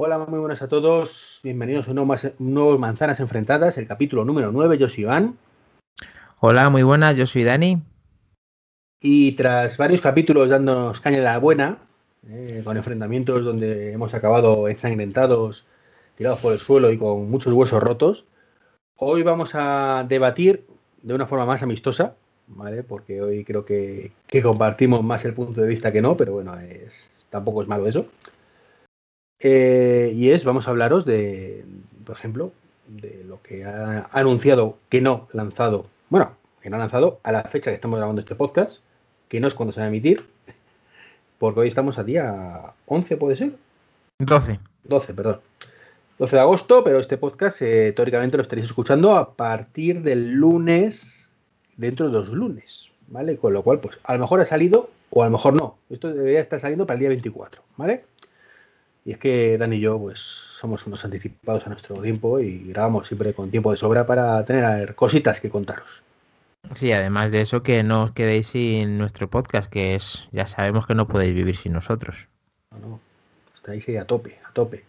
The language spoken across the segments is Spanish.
Hola, muy buenas a todos. Bienvenidos a un nuevo, Manzanas Enfrentadas, el capítulo número 9. Yo soy Iván. Hola, muy buenas. Yo soy Dani. Y tras varios capítulos dándonos caña de la buena, eh, con enfrentamientos donde hemos acabado ensangrentados, tirados por el suelo y con muchos huesos rotos, hoy vamos a debatir de una forma más amistosa, ¿vale? Porque hoy creo que, que compartimos más el punto de vista que no, pero bueno, es, tampoco es malo eso. Eh, y es, vamos a hablaros de, por ejemplo, de lo que ha anunciado que no lanzado, bueno, que no ha lanzado a la fecha que estamos grabando este podcast, que no es cuando se va a emitir, porque hoy estamos a día 11, ¿puede ser? 12. 12, perdón. 12 de agosto, pero este podcast eh, teóricamente lo estaréis escuchando a partir del lunes, dentro de dos lunes, ¿vale? Con lo cual, pues a lo mejor ha salido o a lo mejor no. Esto debería estar saliendo para el día 24, ¿vale? Y es que Dan y yo, pues, somos unos anticipados a nuestro tiempo y grabamos siempre con tiempo de sobra para tener cositas que contaros. Sí, además de eso, que no os quedéis sin nuestro podcast, que es, ya sabemos que no podéis vivir sin nosotros. No, no, estáis ahí a tope, a tope.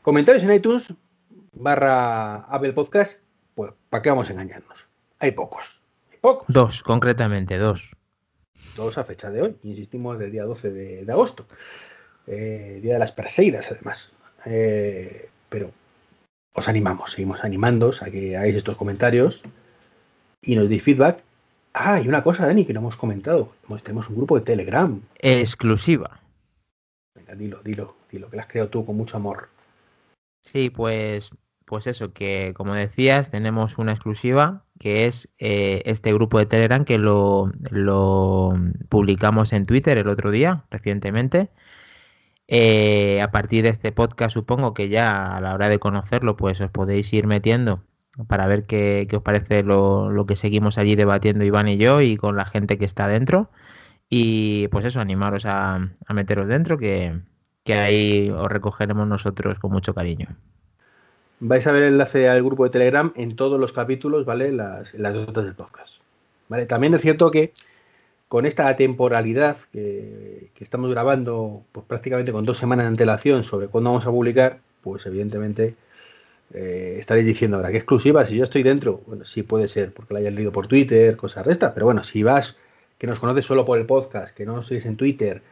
Comentarios en iTunes barra Apple Podcast, pues, ¿para qué vamos a engañarnos? Hay pocos, hay pocos. Dos, concretamente, dos. Dos a fecha de hoy, insistimos, del día 12 de, de agosto. Eh, día de las Perseidas, además. Eh, pero os animamos, seguimos animándos a que hagáis estos comentarios y nos deis feedback. Ah, y una cosa, Dani, que no hemos comentado. Tenemos un grupo de Telegram. Exclusiva. Venga, dilo, dilo, dilo, que la has creado tú con mucho amor. Sí, pues, pues eso, que como decías, tenemos una exclusiva que es eh, este grupo de Telegram que lo, lo publicamos en Twitter el otro día, recientemente. Eh, a partir de este podcast, supongo que ya a la hora de conocerlo, pues os podéis ir metiendo para ver qué, os parece lo, que seguimos allí debatiendo Iván y yo y con la gente que está dentro. Y pues eso, animaros a, meteros dentro, que, que, ahí os recogeremos nosotros con mucho cariño. Vais a ver el enlace al grupo de Telegram en todos los capítulos, ¿vale? Las, las notas del podcast. ¿Vale? También es cierto que con esta temporalidad que, que, estamos grabando pues, prácticamente con dos semanas de antelación sobre cuándo vamos a publicar, pues evidentemente eh, estaréis diciendo ahora, ¿qué exclusiva? Si yo estoy dentro, bueno, sí puede ser, porque la hayas leído por Twitter, cosas restas, pero bueno, si vas, que nos conoces solo por el podcast, que no nos sigues en Twitter,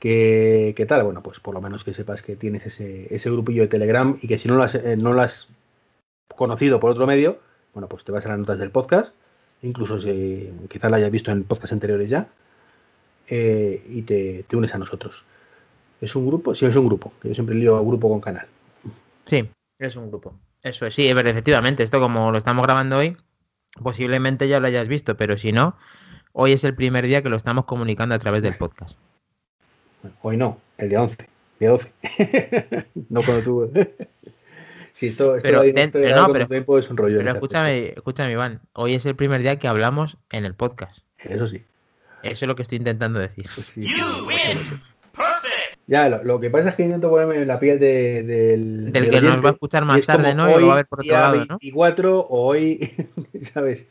que, que tal, bueno, pues por lo menos que sepas que tienes ese, ese grupillo de Telegram y que si no lo, has, eh, no lo has conocido por otro medio, bueno, pues te vas a las notas del podcast incluso si quizás la hayas visto en podcast anteriores ya, eh, y te, te, unes a nosotros. ¿Es un grupo? Sí, es un grupo, que yo siempre lío grupo con canal. Sí, es un grupo. Eso es, sí, pero efectivamente, esto como lo estamos grabando hoy, posiblemente ya lo hayas visto, pero si no, hoy es el primer día que lo estamos comunicando a través del podcast. Hoy no, el día 11, día 12. no cuando tú... Sí, esto, esto pero, no, pero, tiempo es un rollo. pero escúchame, escúchame, Iván. Hoy es el primer día que hablamos en el podcast. Eso sí. Eso es lo que estoy intentando decir. Sí, sí, ya, lo, lo, que pasa es que intento ponerme en la piel de, del. Del, que nos va a escuchar más tarde, ¿no? Y lo va a ver por otro lado, ¿no? 24 o hoy, ¿sabes?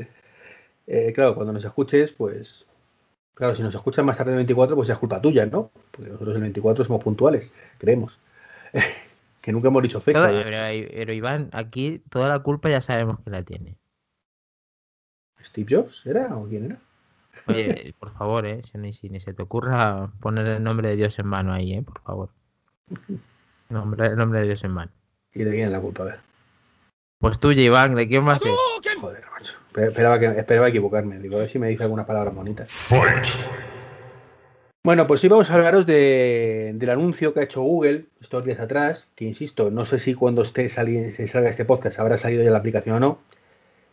Eh, claro, cuando nos escuches, pues. Claro, si nos escuchan más tarde del 24, pues es culpa tuya, ¿no? Porque nosotros el 24 somos puntuales, creemos. que nunca hemos dicho fecha. Todo, pero, pero, Iván, aquí toda la culpa ya sabemos que la tiene. ¿Steve Jobs era o quién era? Oye, por favor, ¿eh? Si ni, si ni, se te ocurra poner el nombre de Dios en mano ahí, ¿eh? Por favor. Nombre, el nombre de Dios en mano. ¿Y de quién es la culpa? A ver. Pues tuya, Iván, ¿de quién más es? Joder, macho. Esperaba, que, esperaba equivocarme. Digo, a ver si me dice alguna palabra bonita. Fight. Bueno, pues sí vamos a hablaros de, del anuncio que ha hecho Google estos días atrás, que insisto, no sé si cuando se salga este podcast habrá salido ya la aplicación o no.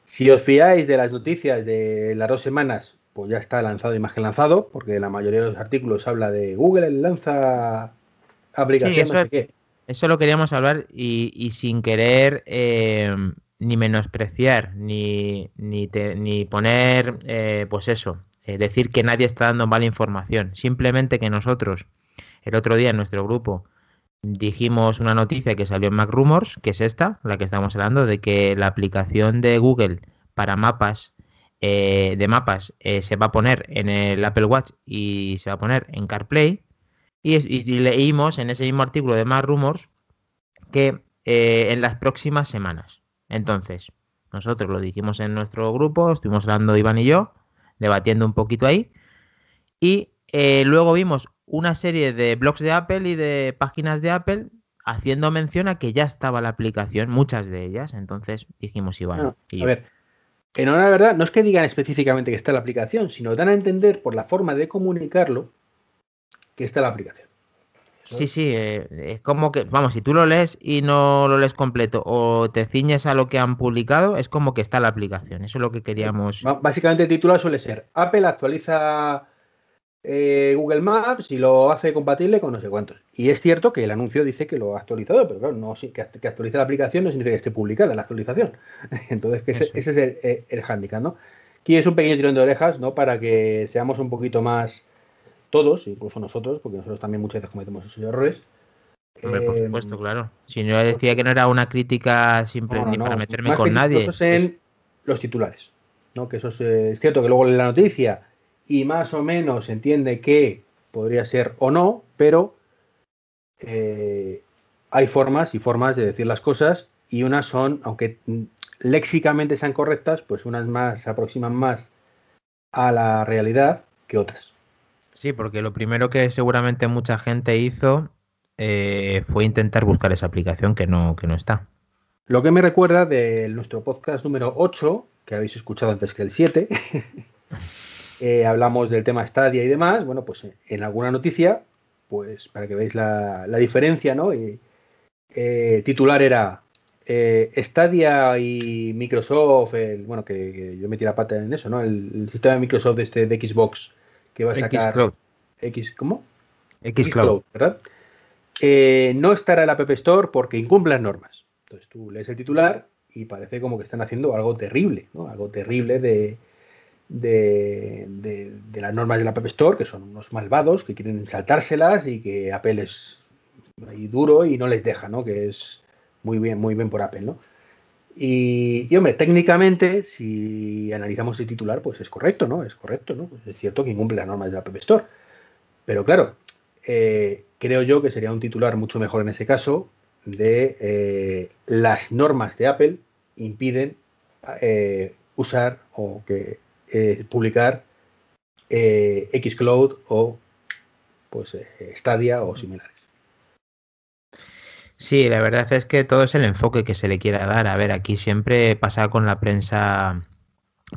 Si os fiáis de las noticias de las dos semanas, pues ya está lanzado y más que lanzado, porque la mayoría de los artículos habla de Google lanza aplicación, sí, eso, no sé qué. Eso lo queríamos hablar y, y sin querer eh, ni menospreciar, ni, ni, te, ni poner, eh, pues eso, eh, decir que nadie está dando mala información. Simplemente que nosotros, el otro día en nuestro grupo, dijimos una noticia que salió en Mac Rumors, que es esta, la que estamos hablando, de que la aplicación de Google para mapas, eh, de mapas, eh, se va a poner en el Apple Watch y se va a poner en CarPlay. Y, y, leímos en ese mismo artículo de Mac Rumors que eh, en las próximas semanas. Entonces, nosotros lo dijimos en nuestro grupo, estuvimos hablando Iván y yo, debatiendo un poquito ahí. Y eh, luego vimos una serie de blogs de Apple y de páginas de Apple haciendo mención a que ya estaba la aplicación, muchas de ellas. Entonces dijimos Iván. a ver, en honor a la verdad, no es que digan específicamente que está la aplicación, sino dan a entender por la forma de comunicarlo que está la aplicación. Sí, sí, eh, es como que, vamos, si tú lo lees y no lo lees completo o te ciñes a lo que han publicado, es como que está la aplicación. Eso es lo que queríamos. Básicamente el titular suele ser Apple actualiza eh, Google Maps y lo hace compatible con no sé cuántos. Y es cierto que el anuncio dice que lo ha actualizado, pero claro, no, que, que actualiza la aplicación no significa que esté publicada la actualización. Entonces, ese, es el, el, el handicap, ¿no? Aquí es un pequeño tirón de orejas, ¿no? Para que seamos un poquito más todos, incluso nosotros, porque nosotros también muchas veces cometemos esos errores. Hombre, por supuesto, claro. Si yo decía que no era una crítica simple no, no, ni para meterme con nadie. Eso los titulares, ¿no? Que eso es, es, cierto que luego lee la noticia y más o menos entiende que podría ser o no, pero eh, hay formas y formas de decir las cosas y unas son, aunque léxicamente sean correctas, pues unas más se aproximan más a la realidad que otras. Sí, porque lo primero que seguramente mucha gente hizo eh, fue intentar buscar esa aplicación que no, que no está. Lo que me recuerda de nuestro podcast número 8, que habéis escuchado antes que el 7, eh, hablamos del tema Stadia y demás. Bueno, pues en alguna noticia, pues para que veáis la, la diferencia, ¿no? Y, eh, titular era eh, Stadia y Microsoft, bueno, que, yo metí la pata en eso, ¿no? El, el sistema de Microsoft este de Xbox que va a sacar Xcloud. X, ¿cómo? Xcloud, ¿verdad? Eh, no estará en la App Store porque incumple las normas. Entonces tú lees el titular y parece como que están haciendo algo terrible, ¿no? Algo terrible de, de, de, de, las normas de la App Store, que son unos malvados que quieren saltárselas y que Apple es ahí duro y no les deja, ¿no? Que es muy bien, muy bien por Apple, ¿no? Y, hombre, técnicamente, si analizamos el titular, pues es correcto, ¿no? Es correcto, ¿no? Pues es cierto que incumple las normas de la App Store. Pero claro, eh, creo yo que sería un titular mucho mejor en ese caso de eh, las normas de Apple impiden eh, usar o que publicar Xcloud o pues Stadia o similares. Sí, la verdad es que todo es el enfoque que se le quiera dar. A ver, aquí siempre pasa con la prensa,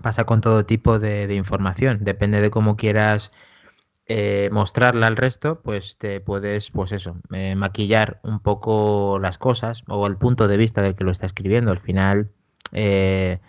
pasa con todo tipo de, información. Depende de cómo quieras eh, mostrarla al resto, pues te puedes, pues eso, eh, maquillar un poco las cosas o el punto de vista del que lo está escribiendo. Al final, eh,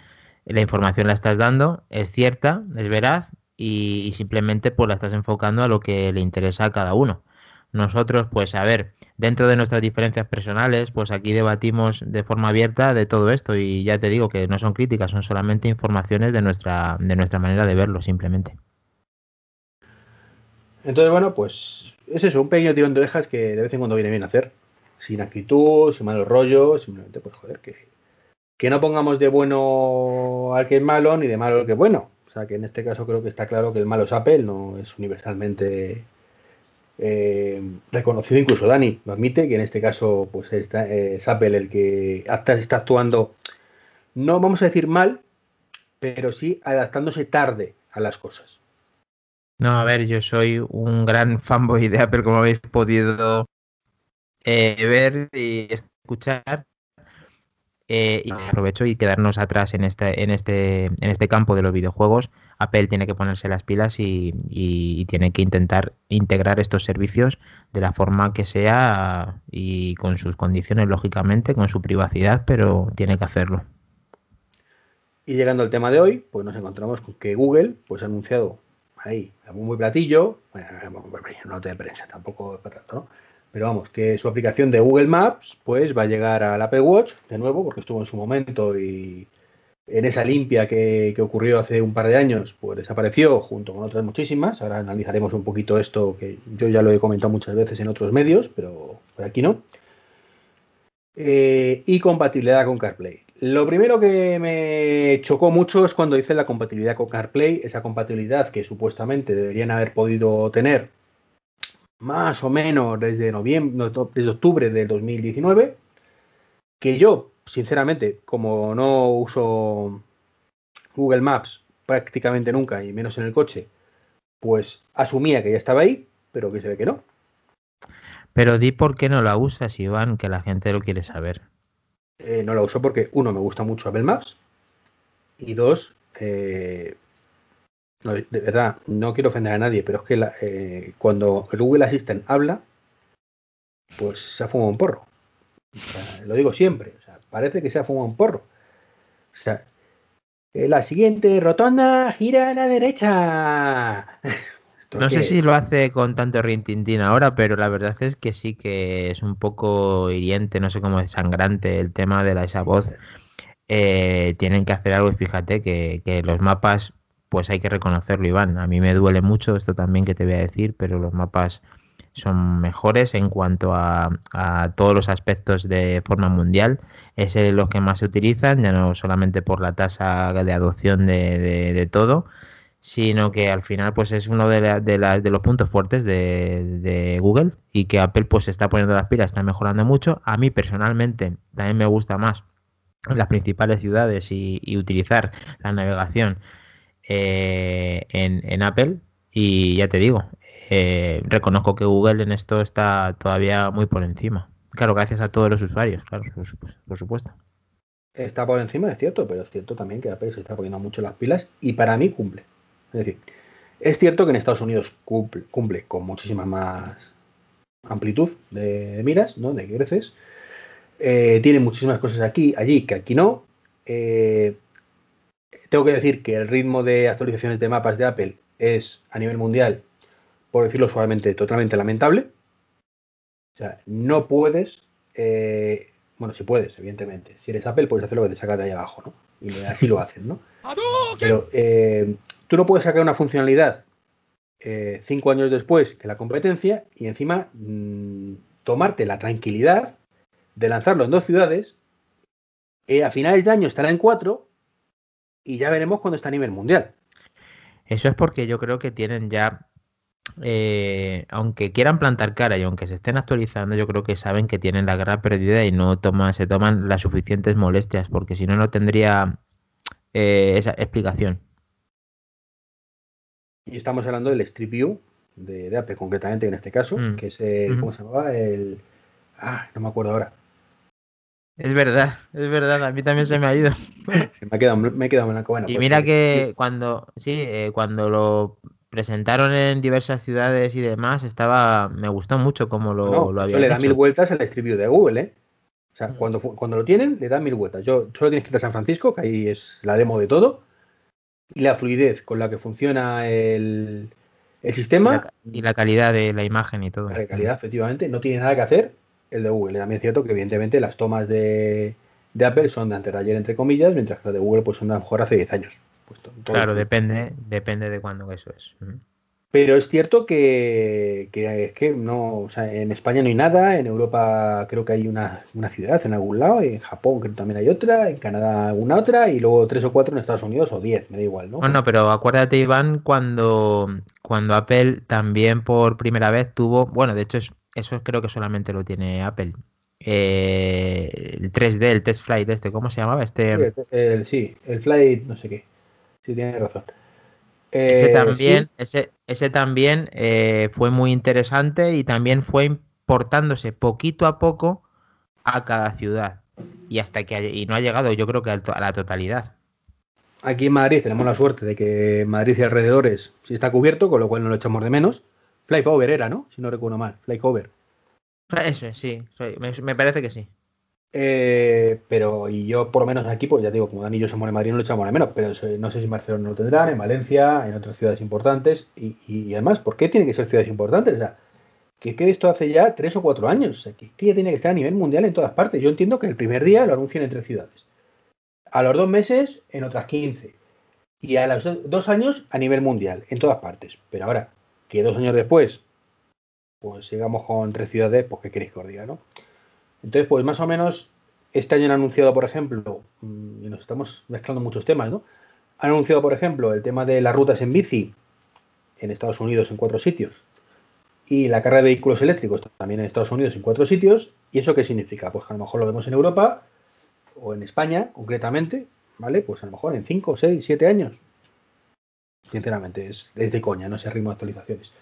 la información la estás dando, es cierta, es veraz y, y simplemente pues la estás enfocando a lo que le interesa a cada uno. Nosotros, pues a ver, dentro de nuestras diferencias personales, pues aquí debatimos de forma abierta de todo esto y ya te digo que no son críticas, son solamente informaciones de nuestra, de nuestra manera de verlo, simplemente. Entonces, bueno, pues es eso, un pequeño tirón de orejas que de vez en cuando viene bien hacer. Sin actitud, sin malos rollos, simplemente, pues joder, que, que no pongamos de bueno al que es malo ni de malo al que es bueno. O sea, que en este caso creo que está claro que el malo es Apple, no es universalmente eh, reconocido. Incluso Dani lo admite, que en este caso pues eh, es Apple el que hasta está actuando, no vamos a decir mal, pero sí adaptándose tarde a las cosas. No, a ver, yo soy un gran fanboy de Apple, como habéis podido eh, ver y escuchar. Eh, y aprovecho y quedarnos atrás en este, en este, en este campo de los videojuegos. Apple tiene que ponerse las pilas y, y, y, tiene que intentar integrar estos servicios de la forma que sea y con sus condiciones, lógicamente, con su privacidad, pero tiene que hacerlo. Y llegando al tema de hoy, pues nos encontramos con que Google pues, ha anunciado ahí, a muy platillo, bueno, no te de prensa, tampoco para tanto, ¿no? Pero vamos, que su aplicación de Google Maps, pues va a llegar al Apple Watch, de nuevo, porque estuvo en su momento y en esa limpia que, ocurrió hace un par de años, pues desapareció junto con otras muchísimas. Ahora analizaremos un poquito esto, que yo ya lo he comentado muchas veces en otros medios, pero por aquí no. Eh, y compatibilidad con CarPlay. Lo primero que me chocó mucho es cuando dice la compatibilidad con CarPlay, esa compatibilidad que supuestamente deberían haber podido tener más o menos desde noviembre, desde octubre del 2019. que yo, sinceramente, como no uso Google Maps prácticamente nunca, y menos en el coche, pues asumía que ya estaba ahí, pero que se ve que no. Pero di por qué no la usas, Iván, que la gente lo quiere saber. Eh, no la uso porque, uno, me gusta mucho Apple Maps, y dos, eh, de verdad, no quiero ofender a nadie, pero es que eh, cuando el Google Assistant habla, pues se ha fumado un porro. lo digo siempre, parece que se ha fumado un porro. O sea, eh, la siguiente rotonda gira a la derecha. No sé si lo hace con tanto rintintín ahora, pero la verdad es que sí que es un poco hiriente, no sé cómo es sangrante el tema de la, esa voz. Eh, tienen que hacer algo y fíjate que, que, los mapas, pues hay que reconocerlo, Iván. A mí me duele mucho esto también que te voy a decir, pero los mapas son mejores en cuanto a, todos los aspectos de forma mundial. Es los que más se utilizan, ya no solamente por la tasa de adopción de, todo, sino que al final pues es uno de, de, los puntos fuertes de, Google y que Apple pues está poniendo las pilas, está mejorando mucho. A mí personalmente también me gusta más las principales ciudades y, utilizar la navegación eh, en, Apple. Y ya te digo, eh, reconozco que Google en esto está todavía muy por encima. Claro, gracias a todos los usuarios, claro, por, supuesto. Está por encima, es cierto, pero es cierto también que Apple se está poniendo mucho las pilas y para mí cumple. Es decir, es cierto que en Estados Unidos cumple, con muchísima más amplitud de, miras, ¿no? De creces. Eh, tiene muchísimas cosas aquí, allí, que aquí no. Tengo que decir que el ritmo de actualizaciones de mapas de Apple es a nivel mundial por decirlo suavemente, totalmente lamentable. O sea, no puedes, eh, bueno, si puedes, evidentemente. Si eres Apple, puedes hacer lo que te sacas de ahí abajo, ¿no? Y así lo hacen, ¿no? Pero eh, tú no puedes sacar una funcionalidad eh, cinco años después que la competencia y encima mm, tomarte la tranquilidad de lanzarlo en dos ciudades. a finales de año estará en cuatro y ya veremos cuando está a nivel mundial. Eso es porque yo creo que tienen ya eh, aunque quieran plantar cara y aunque se estén actualizando, yo creo que saben que tienen la guerra perdida y no toman, se toman las suficientes molestias, porque si no, no tendría eh, esa explicación. Y estamos hablando del Strip View de, Apple, concretamente en este caso, mm. que es el, ¿cómo se llamaba? El, ah, no me acuerdo ahora. Es verdad, es verdad, a mí también se me ha ido. me ha quedado, me he quedado en la Y pues mira que cuando, sí, eh, cuando lo presentaron en diversas ciudades y demás, estaba, me gustó mucho como lo, lo había le da mil vueltas al Street de Google, ¿eh? O sea, mm. cuando, cuando lo tienen, le da mil vueltas. Yo solo tienes que ir a San Francisco, que ahí es la demo de todo, y la fluidez con la que funciona el, el sistema. Y la, calidad de la imagen y todo. La calidad, efectivamente, no tiene nada que hacer el de Google. También es cierto que, evidentemente, las tomas de, de Apple son de antes de ayer, entre comillas, mientras que las de Google pues, son de a lo mejor hace 10 años claro, depende, depende de cuándo eso es. Pero es cierto que, es que no, o sea, en España no hay nada, en Europa creo que hay una, ciudad en algún lado, en Japón creo que también hay otra, en Canadá alguna otra, y luego tres o cuatro en Estados Unidos o diez, me da igual, ¿no? No, no, pero acuérdate, Iván, cuando, cuando Apple también por primera vez tuvo, bueno, de hecho eso creo que solamente lo tiene Apple. Eh, el 3D, el test flight este, ¿cómo se llamaba? Este... sí, el flight, no sé qué. Sí, tiene razón. ese eh, también, ese, ese también eh, fue muy interesante y también fue importándose poquito a poco a cada ciudad. Y hasta que y no ha llegado, yo creo que a la totalidad. Aquí en Madrid tenemos la suerte de que Madrid y alrededores sí está cubierto, con lo cual no lo echamos de menos. Flycover era, ¿no? Si no recuerdo mal. Flycover. Eso, sí, me parece que sí. Eh, pero, y yo por lo menos aquí, pues ya digo, como Dani y yo somos en Madrid, no lo echamos de menos, pero no sé si en Barcelona lo tendrán, en Valencia, en otras ciudades importantes, y, además, ¿por qué tiene que ser ciudades importantes? O sea, que, que esto hace ya tres o cuatro años, o sea, que, ya tiene que estar a nivel mundial en todas partes. Yo entiendo que el primer día lo anuncian en tres ciudades, a los dos meses en otras 15, y a los dos años a nivel mundial, en todas partes. Pero ahora, que dos años después, pues sigamos con tres ciudades, pues qué queréis que os diga, ¿no? Entonces, pues más o menos, este año han anunciado, por ejemplo, mm, y nos estamos mezclando muchos temas, ¿no? Han anunciado, por ejemplo, el tema de las rutas en bici en Estados Unidos en cuatro sitios. y la carga de vehículos eléctricos también en Estados Unidos en cuatro sitios. ¿Y eso qué significa? Pues que a lo mejor lo vemos en Europa o en España concretamente, ¿vale? Pues a lo mejor en 5, 6, 7 años. Sinceramente, es, de coña, no ese ritmo de actualizaciones.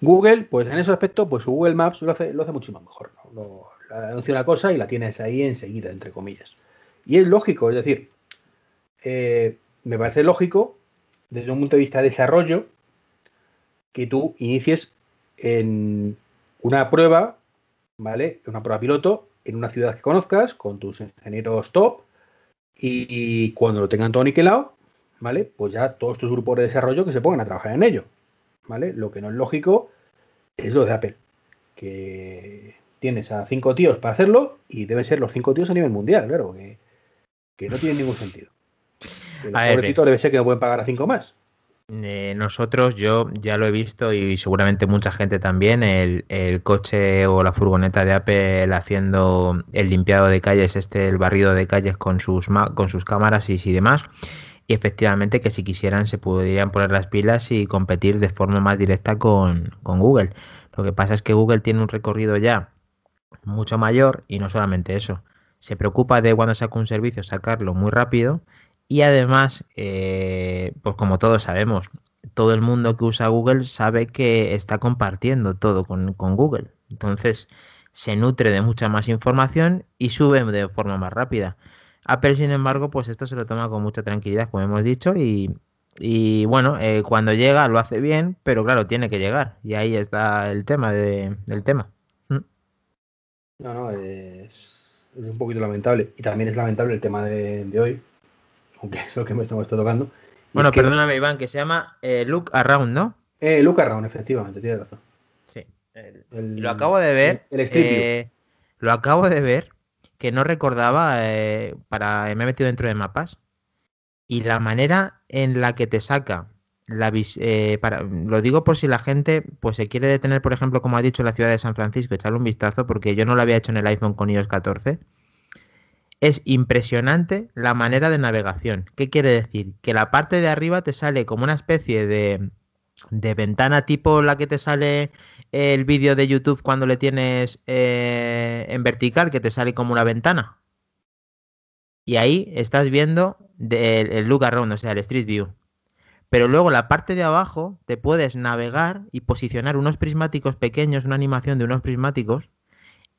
Google, pues en ese aspecto, pues Google Maps lo hace, lo hace mucho mejor. ¿no? anuncia una cosa y la tienes ahí enseguida, entre comillas. Y es lógico, es decir, eh, me parece lógico desde un punto de vista de desarrollo que tú inicies en una prueba, ¿vale? Una prueba piloto en una ciudad que conozcas con tus ingenieros top y, cuando lo tengan todo niquelado, ¿vale? Pues ya todos tus grupos de desarrollo que se pongan a trabajar en ello, ¿vale? Lo que no es lógico es lo de Apple, que tienes a cinco tíos para hacerlo y deben ser los cinco tíos a nivel mundial, claro, que, que no tiene ningún sentido. El debe ser que no pueden pagar a cinco más. Eh, nosotros, yo ya lo he visto y seguramente mucha gente también, el, coche o la furgoneta de Apple haciendo el limpiado de calles, este, el barrido de calles con sus, con sus cámaras y, y demás. Y efectivamente que si quisieran se podrían poner las pilas y competir de forma más directa con, con Google. Lo que pasa es que Google tiene un recorrido ya mucho mayor y no solamente eso. Se preocupa de cuando saca un servicio sacarlo muy rápido y además, eh, pues como todos sabemos, todo el mundo que usa Google sabe que está compartiendo todo con, Google. Entonces, se nutre de mucha más información y sube de forma más rápida. Apple, sin embargo, pues esto se lo toma con mucha tranquilidad, como hemos dicho, y, bueno, eh, cuando llega lo hace bien, pero claro, tiene que llegar. Y ahí está el tema del tema. ¿Mm? No, no, es, un poquito lamentable. Y también es lamentable el tema de hoy, aunque es lo que me estamos tocando. Bueno, perdóname, Iván, que se llama eh, Look Around, ¿no? Eh, Look Around, efectivamente, tienes razón. Sí. lo acabo de ver. El, eh, Lo acabo de ver, que no recordaba, eh, para me he metido dentro de mapas, y la manera en la que te saca la para, lo digo por si la gente pues se quiere detener, por ejemplo, como ha dicho la ciudad de San Francisco, echarle un vistazo, porque yo no lo había hecho en el iPhone con iOS 14 es impresionante la manera de navegación. ¿Qué quiere decir? Que la parte de arriba te sale como una especie de, ventana tipo la que te sale el vídeo de YouTube cuando le tienes eh, en vertical, que te sale como una ventana. Y ahí estás viendo el look around, o sea, el Street View. Pero luego la parte de abajo te puedes navegar y posicionar unos prismáticos pequeños, una animación de unos prismáticos,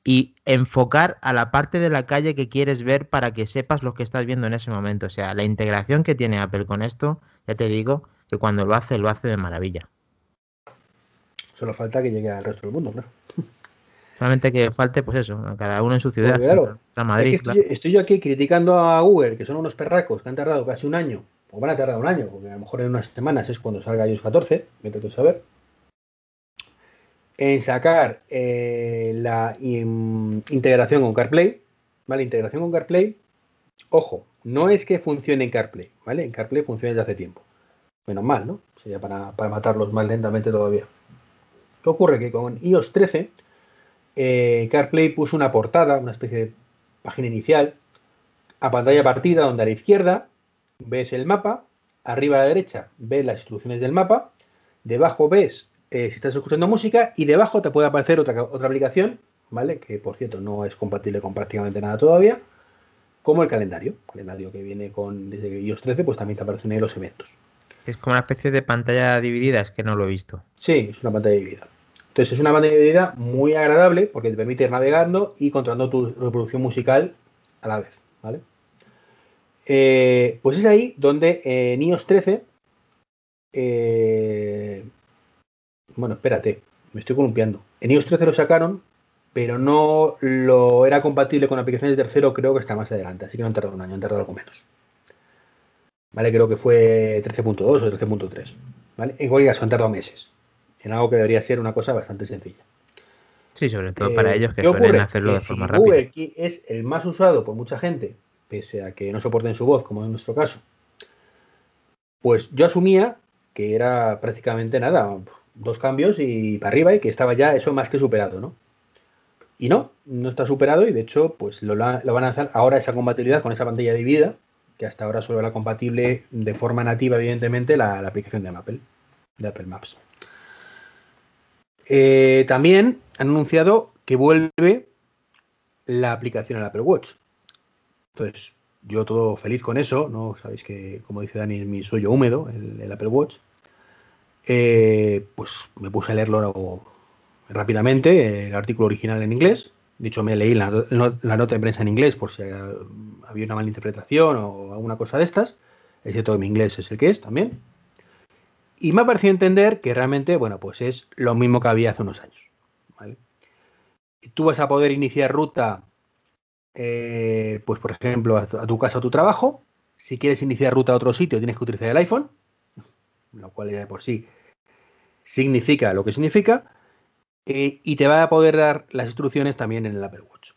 y enfocar a la parte de la calle que quieres ver para que sepas lo que estás viendo en ese momento. O sea, la integración que tiene Apple con esto, ya te digo que cuando lo hace, lo hace de maravilla. Solo falta que llegue al resto del mundo, claro. Solamente que falte, pues eso, cada uno en su ciudad. claro, Madrid, estoy, yo aquí criticando a Google, que son unos perracos que han tardado casi un año, o van a tardar un año, porque a lo mejor en unas semanas es cuando salga iOS 14, vete tú a saber en sacar eh, la integración con CarPlay, ¿vale? Integración con CarPlay, ojo, no es que funcione en CarPlay, ¿vale? En CarPlay funciona desde hace tiempo. Menos mal, ¿no? Sería para, matarlos más lentamente todavía. ¿Qué ocurre? Que con iOS 13, eh, CarPlay puso una portada, una especie de página inicial, a pantalla partida, donde a la izquierda ves el mapa, arriba a la derecha ves las instrucciones del mapa, debajo ves eh, si estás escuchando música y debajo te puede aparecer otra, otra aplicación, ¿vale? Que por cierto no es compatible con prácticamente nada todavía, como el calendario. calendario que viene con desde iOS 13, pues también te aparecen ahí los eventos. Es como una especie de pantalla dividida, es que no lo he visto. Sí, es una pantalla dividida. Entonces es una pantalla dividida muy agradable porque te permite ir navegando y controlando tu reproducción musical a la vez, ¿vale? Eh, pues es ahí donde en iOS 13 eh, bueno, espérate, me estoy columpiando. En iOS 13 lo sacaron, pero no lo era compatible con aplicaciones de tercero, creo que está más adelante, así que no han tardado un año, han tardado algo menos. ¿Vale? Creo que fue 13.2 o 13.3. ¿Vale? En cualquier caso, han tardado meses. En algo que debería ser una cosa bastante sencilla. Sí, sobre todo para eh, ellos que suelen hacerlo de forma rápida. Google es el más usado por mucha gente, pese a que no soporten su voz, como en nuestro caso. Pues yo asumía que era prácticamente nada, dos cambios y para arriba y que estaba ya eso más que superado, ¿no? Y no, no está superado y de hecho pues lo, van a lanzar ahora esa compatibilidad con esa pantalla dividida, que hasta ahora solo era compatible de forma nativa evidentemente la, aplicación de Apple, de Apple Maps. Eh, también han anunciado que vuelve la aplicación al Apple Watch. Entonces, yo todo feliz con eso, ¿no? Sabéis que, como dice Dani, es mi sueño húmedo, el, Apple Watch. Eh, pues me puse a leerlo rápidamente, el artículo original en inglés. Dicho, me leí la, nota de prensa en inglés por si había una mala interpretación o alguna cosa de estas. Ese todo mi inglés es el que es también. Y me ha parecido entender que realmente, bueno, pues es lo mismo que había hace unos años. Tú vas a poder iniciar ruta, eh, pues por ejemplo, a tu, casa o tu trabajo. Si quieres iniciar ruta a otro sitio, tienes que utilizar el iPhone, lo cual ya de por sí significa lo que significa. Eh, y te va a poder dar las instrucciones también en el Apple Watch.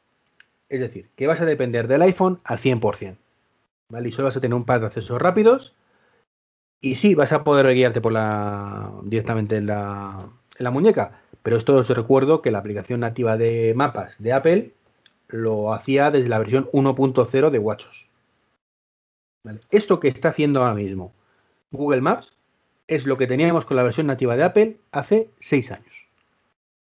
Es decir, que vas a depender del iPhone al 100%. ¿vale? Y solo vas a tener un par de accesos rápidos. Y sí, vas a poder guiarte directamente en la, muñeca. Pero esto os recuerdo que la aplicación nativa de mapas de Apple lo hacía desde la versión 1.0 de WatchOS. Esto que está haciendo ahora mismo Google Maps es lo que teníamos con la versión nativa de Apple hace seis años.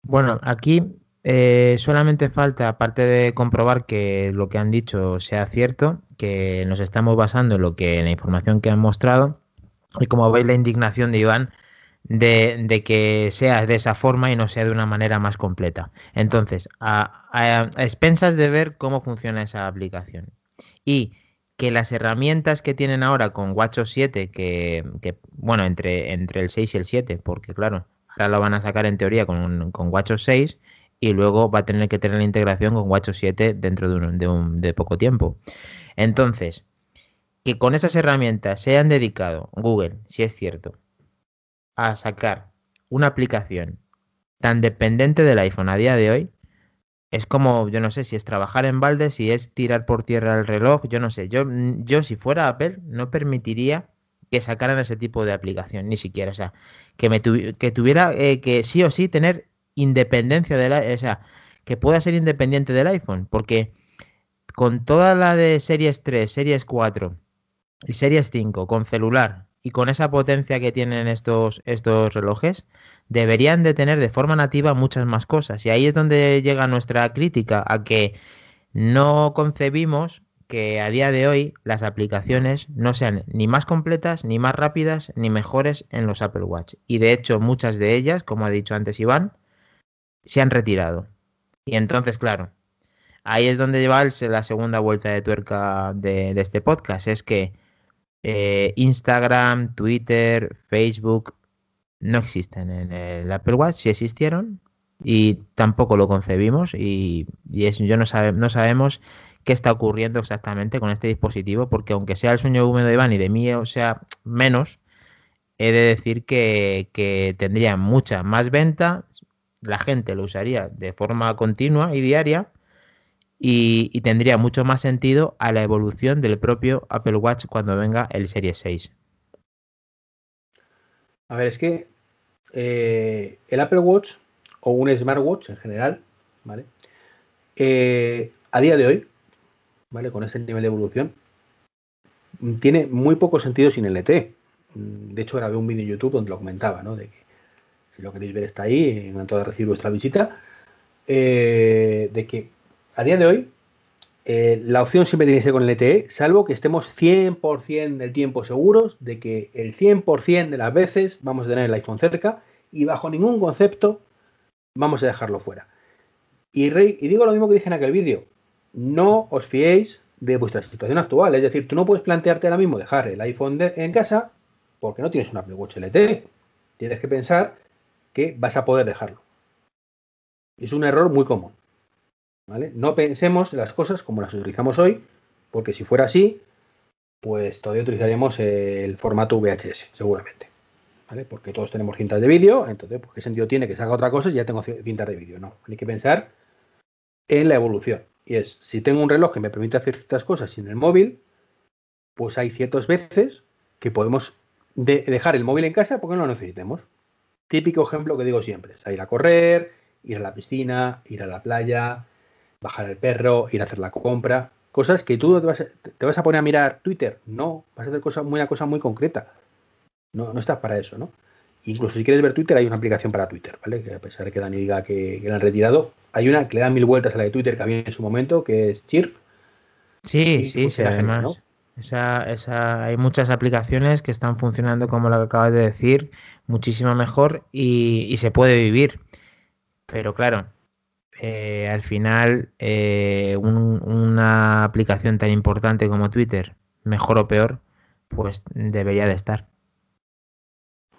Bueno, aquí eh, solamente falta, aparte de comprobar que lo que han dicho sea cierto, que nos estamos basando en lo que la información que han mostrado y como veis la indignación de Iván de, que sea de esa forma y no sea de una manera más completa. Entonces, a, expensas de ver cómo funciona esa aplicación y que las herramientas que tienen ahora con WatchOS 7, que, que bueno, entre, entre el 6 y el 7, porque claro, Ahora lo van a sacar en teoría con, con WatchOS 6 y luego va a tener que tener la integración con WatchOS 7 dentro de, un, de, poco tiempo. Entonces, que con esas herramientas se hayan dedicado Google, si es cierto, a sacar una aplicación tan dependiente del iPhone a día de hoy, es como, yo no sé si es trabajar en balde, si es tirar por tierra el reloj, yo no sé. Yo, yo si fuera Apple, no permitiría que sacaran ese tipo de aplicación, ni siquiera. O sea, que, me que tuviera eh, que sí o sí tener independencia de la, o sea, que pueda ser independiente del iPhone, porque con toda la de series 3, series 4 y series 5 con celular y con esa potencia que tienen estos, estos relojes, deberían de tener de forma nativa muchas más cosas. Y ahí es donde llega nuestra crítica a que no concebimos que a día de hoy las aplicaciones no sean ni más completas, ni más rápidas, ni mejores en los Apple Watch. Y de hecho muchas de ellas, como ha dicho antes Iván, se han retirado. Y entonces, claro, ahí es donde lleva la segunda vuelta de tuerca de, este podcast. Es que eh, Instagram, Twitter, Facebook no existen en el Apple Watch. Si existieron, y tampoco lo concebimos y, y yo no, no sabemos qué está ocurriendo exactamente con este dispositivo, porque aunque sea el sueño húmedo de Iván y de mí o sea menos, he de decir que, tendría mucha más venta, la gente lo usaría de forma continua y diaria y, tendría mucho más sentido a la evolución del propio Apple Watch cuando venga el Serie 6. A ver, es que eh, el Apple Watch o un smartwatch en general, ¿vale? Eh, a día de hoy ¿vale? Con ese nivel de evolución, tiene muy poco sentido sin LTE. De hecho, grabé un vídeo en YouTube donde lo comentaba, ¿no? De que si lo queréis ver está ahí, en cuanto a recibir vuestra visita, eh, de que a día de hoy eh, la opción siempre tiene que ser con LTE, salvo que estemos 100% del tiempo seguros de que el 100% de las veces vamos a tener el iPhone cerca y bajo ningún concepto vamos a dejarlo fuera. Y, y digo lo mismo que dije en aquel vídeo, no os fiéis de vuestra situación actual. Es decir, tú no puedes plantearte ahora mismo dejar el iPhone en casa porque no tienes un Apple Watch LTE. Tienes que pensar que vas a poder dejarlo. Es un error muy común. No pensemos las cosas como las utilizamos hoy, porque si fuera así, pues todavía utilizaríamos el formato VHS, seguramente. Porque todos tenemos cintas de vídeo, entonces, pues, ¿qué sentido tiene que salga otra cosa si ya tengo cintas de vídeo? No, hay que pensar en la evolución. Y es, si tengo un reloj que me permite hacer ciertas cosas sin el móvil, pues hay ciertas veces que podemos dejar el móvil en casa porque no lo necesitemos. Típico ejemplo que digo siempre, es ir a correr, ir a la piscina, ir a la playa, bajar el perro, ir a hacer la compra, cosas que tú te vas, a, te vas a poner a mirar Twitter, no, vas a hacer cosa, una cosa muy concreta. No, no estás para eso, ¿no? incluso si quieres ver Twitter, hay una aplicación para Twitter, ¿vale? Que a pesar de que Dani diga que, la han retirado, hay una que le da mil vueltas a la de Twitter que había en su momento, que es Chirp. Sí, sí, sí, además. Esa, esa, hay muchas aplicaciones que están funcionando como lo que acabas de decir, muchísimo mejor y, se puede vivir. Pero claro, eh, al final eh, una aplicación tan importante como Twitter, mejor o peor, pues debería de estar.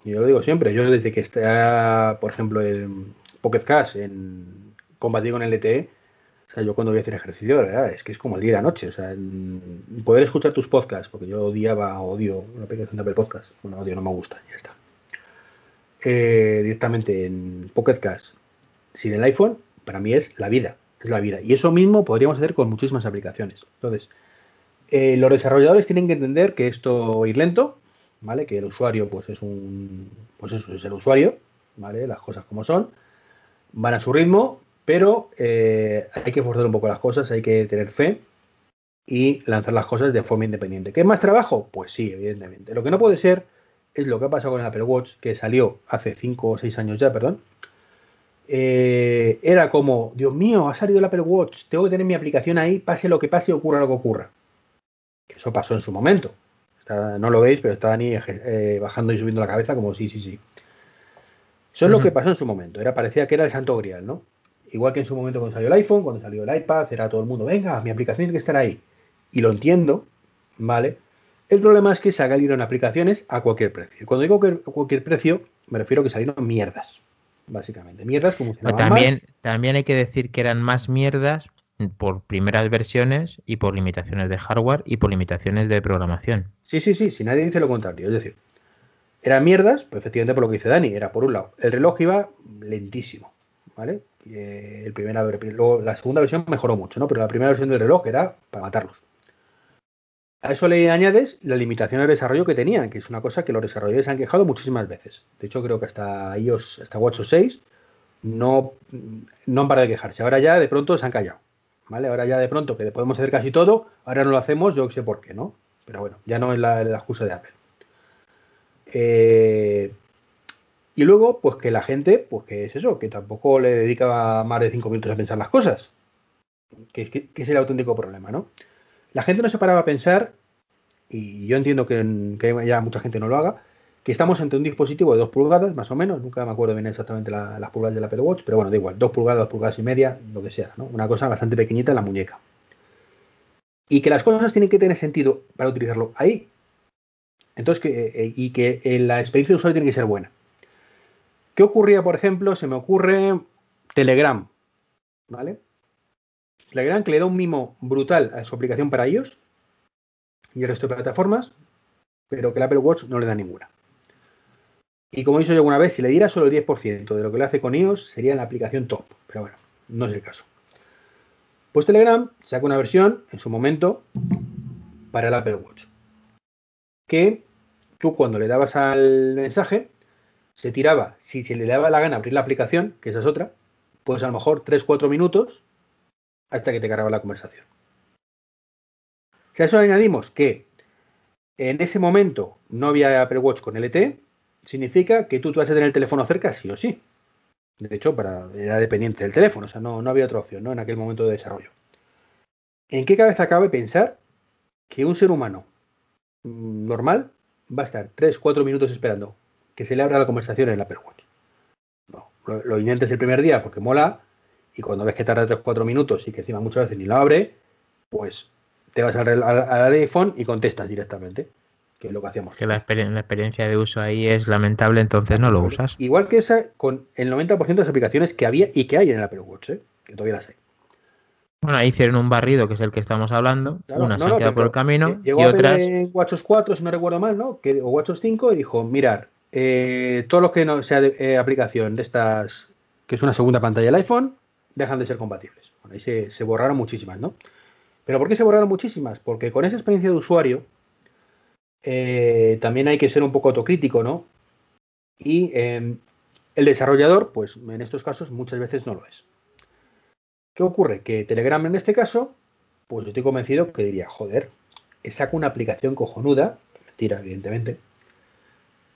Yo lo digo siempre, yo desde que está, por ejemplo, el Pocket Cash en combatir con el LTE, o sea, yo cuando voy a hacer ejercicio, verdad, es que es como el día y la noche. O sea, poder escuchar tus podcasts, porque yo odiaba, odio una aplicación de Apple Podcast. Bueno, odio, no me gusta, ya está. Eh, directamente en Pocket Cast, sin el iPhone, para mí es la vida. Es la vida. Y eso mismo podríamos hacer con muchísimas aplicaciones. Entonces, eh, los desarrolladores tienen que entender que esto ir lento, ¿vale? Que el usuario, pues es un. Pues eso, es el usuario, ¿vale? Las cosas como son. Van a su ritmo, pero eh, hay que forzar un poco las cosas, hay que tener fe y lanzar las cosas de forma independiente. ¿Qué es más trabajo? Pues sí, evidentemente. Lo que no puede ser es lo que ha pasado con el Apple Watch, que salió hace 5 o 6 años ya, perdón. Eh, era como, Dios mío, ha salido el Apple Watch, tengo que tener mi aplicación ahí, pase lo que pase, ocurra lo que ocurra. Eso pasó en su momento. no lo veis, pero está Dani eh, bajando y subiendo la cabeza como sí, sí, sí. Eso es lo que pasó en su momento. Era, parecía que era el santo grial, ¿no? Igual que en su momento cuando salió el iPhone, cuando salió el iPad, era todo el mundo, venga, mi aplicación tiene que estar ahí. Y lo entiendo, ¿vale? El problema es que salieron aplicaciones a cualquier precio. Cuando digo que a cualquier precio, me refiero a que salieron mierdas, básicamente. Mierdas como también, también hay que decir que eran más mierdas por primeras versiones y por limitaciones de hardware y por limitaciones de programación. Sí, sí, sí, si nadie dice lo contrario. Es decir, eran mierdas, pues efectivamente por lo que dice Dani, era por un lado, el reloj iba lentísimo, ¿vale? Eh, el primera, luego, la segunda versión mejoró mucho, ¿no? Pero la primera versión del reloj era para matarlos. A eso le añades la limitación de desarrollo que tenían, que es una cosa que los desarrolladores han quejado muchísimas veces. De hecho, creo que hasta iOS, hasta WatchOS 6, no, no han parado de quejarse. Ahora ya de pronto se han callado. ¿Vale? Ahora ya de pronto que podemos hacer casi todo, ahora no lo hacemos, yo sé por qué, ¿no? Pero bueno, ya no es la, excusa de Apple. Eh, y luego, pues que la gente, pues que es eso, que tampoco le dedica más de cinco minutos a pensar las cosas. Que, es el auténtico problema, ¿no? La gente no se paraba a pensar, y yo entiendo que, ya mucha gente no lo haga, que estamos ante un dispositivo de dos pulgadas, más o menos, nunca me acuerdo bien exactamente las pulgadas de la Apple Watch, pero bueno, da igual, dos pulgadas, dos pulgadas y media, lo que sea, ¿no? Una cosa bastante pequeñita en la muñeca. Y que las cosas tienen que tener sentido para utilizarlo ahí. Entonces, que, eh, y que la experiencia de usuario tiene que ser buena. ¿Qué ocurría, por ejemplo? Se me ocurre Telegram, ¿vale? Telegram que le da un mimo brutal a su aplicación para iOS y el resto de plataformas, pero que el Apple Watch no le da ninguna. Y como he dicho yo alguna vez, si le diera solo el 10% de lo que le hace con iOS, sería la aplicación top. Pero bueno, no es el caso. Pues Telegram saca una versión en su momento para el Apple Watch. Que tú cuando le dabas al mensaje, se tiraba, si se le daba la gana abrir la aplicación, que esa es otra, pues a lo mejor 3-4 minutos hasta que te cargaba la conversación. Si a eso añadimos que en ese momento no había Apple Watch con LTE, significa que tú, tú vas a tener el teléfono cerca sí o sí. De hecho, para, era dependiente del teléfono, o sea, no, no había otra opción ¿no? en aquel momento de desarrollo. ¿En qué cabeza cabe pensar que un ser humano normal va a estar 3-4 minutos esperando que se le abra la conversación en el Apple Watch. Lo, lo intentes el primer día porque mola y cuando ves que tarda 3-4 minutos y que encima muchas veces ni lo abre, pues te vas al, iPhone y contestas directamente, que es lo que hacemos. Que la, experiencia de uso ahí es lamentable, entonces no lo usas. Igual que esa con el 90% de las aplicaciones que había y que hay en el Apple Watch, ¿eh? que todavía las hay. Bueno, ahí hicieron un barrido, que es el que estamos hablando. Una se ha quedado por el camino y otras. En WatchOS 4, si no recuerdo mal, ¿no? Que, o WatchOS 5 y dijo: Mirar, eh, todo lo que no sea de eh, aplicación de estas, que es una segunda pantalla del iPhone, dejan de ser compatibles. Bueno, ahí se, borraron muchísimas, ¿no? ¿Pero por qué se borraron muchísimas? Porque con esa experiencia de usuario eh, también hay que ser un poco autocrítico, ¿no? Y em, el desarrollador, pues en estos casos muchas veces no lo es. ¿Qué ocurre? Que Telegram en este caso, pues estoy convencido que diría, joder, saco una aplicación cojonuda, mentira, evidentemente,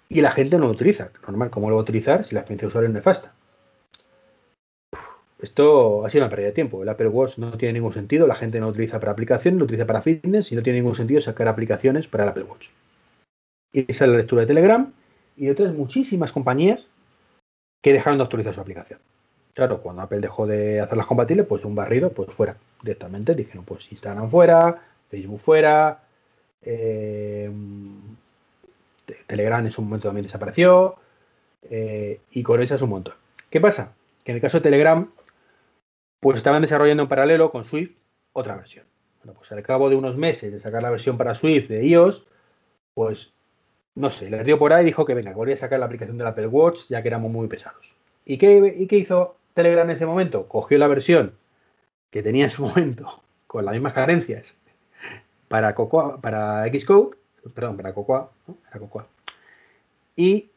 y la gente no lo utiliza. Normal, ¿cómo lo va a utilizar si la experiencia de usuario es nefasta? Esto ha sido una pérdida de tiempo. El Apple Watch no tiene ningún sentido, la gente no lo utiliza para aplicaciones, lo utiliza para fitness y no tiene ningún sentido sacar aplicaciones para el Apple Watch. Y esa es la lectura de Telegram y de otras muchísimas compañías que dejaron de actualizar su aplicación. Claro, cuando Apple dejó de hacerlas compatibles, pues un barrido, pues fuera directamente. Dijeron, pues Instagram fuera, Facebook fuera, eh, Telegram en su momento también desapareció eh, y con eso es un montón. ¿Qué pasa? Que en el caso de Telegram, pues estaban desarrollando en paralelo con Swift otra versión. Bueno, pues al cabo de unos meses de sacar la versión para Swift de iOS, pues no sé, le dio por ahí y dijo que venga, voy a sacar la aplicación del Apple Watch ya que éramos muy pesados. ¿Y qué, ¿Y qué hizo Telegram en ese momento? Cogió la versión que tenía en su momento con las mismas carencias para, para Xcode, perdón, para Cocoa, ¿no? para Cocoa, y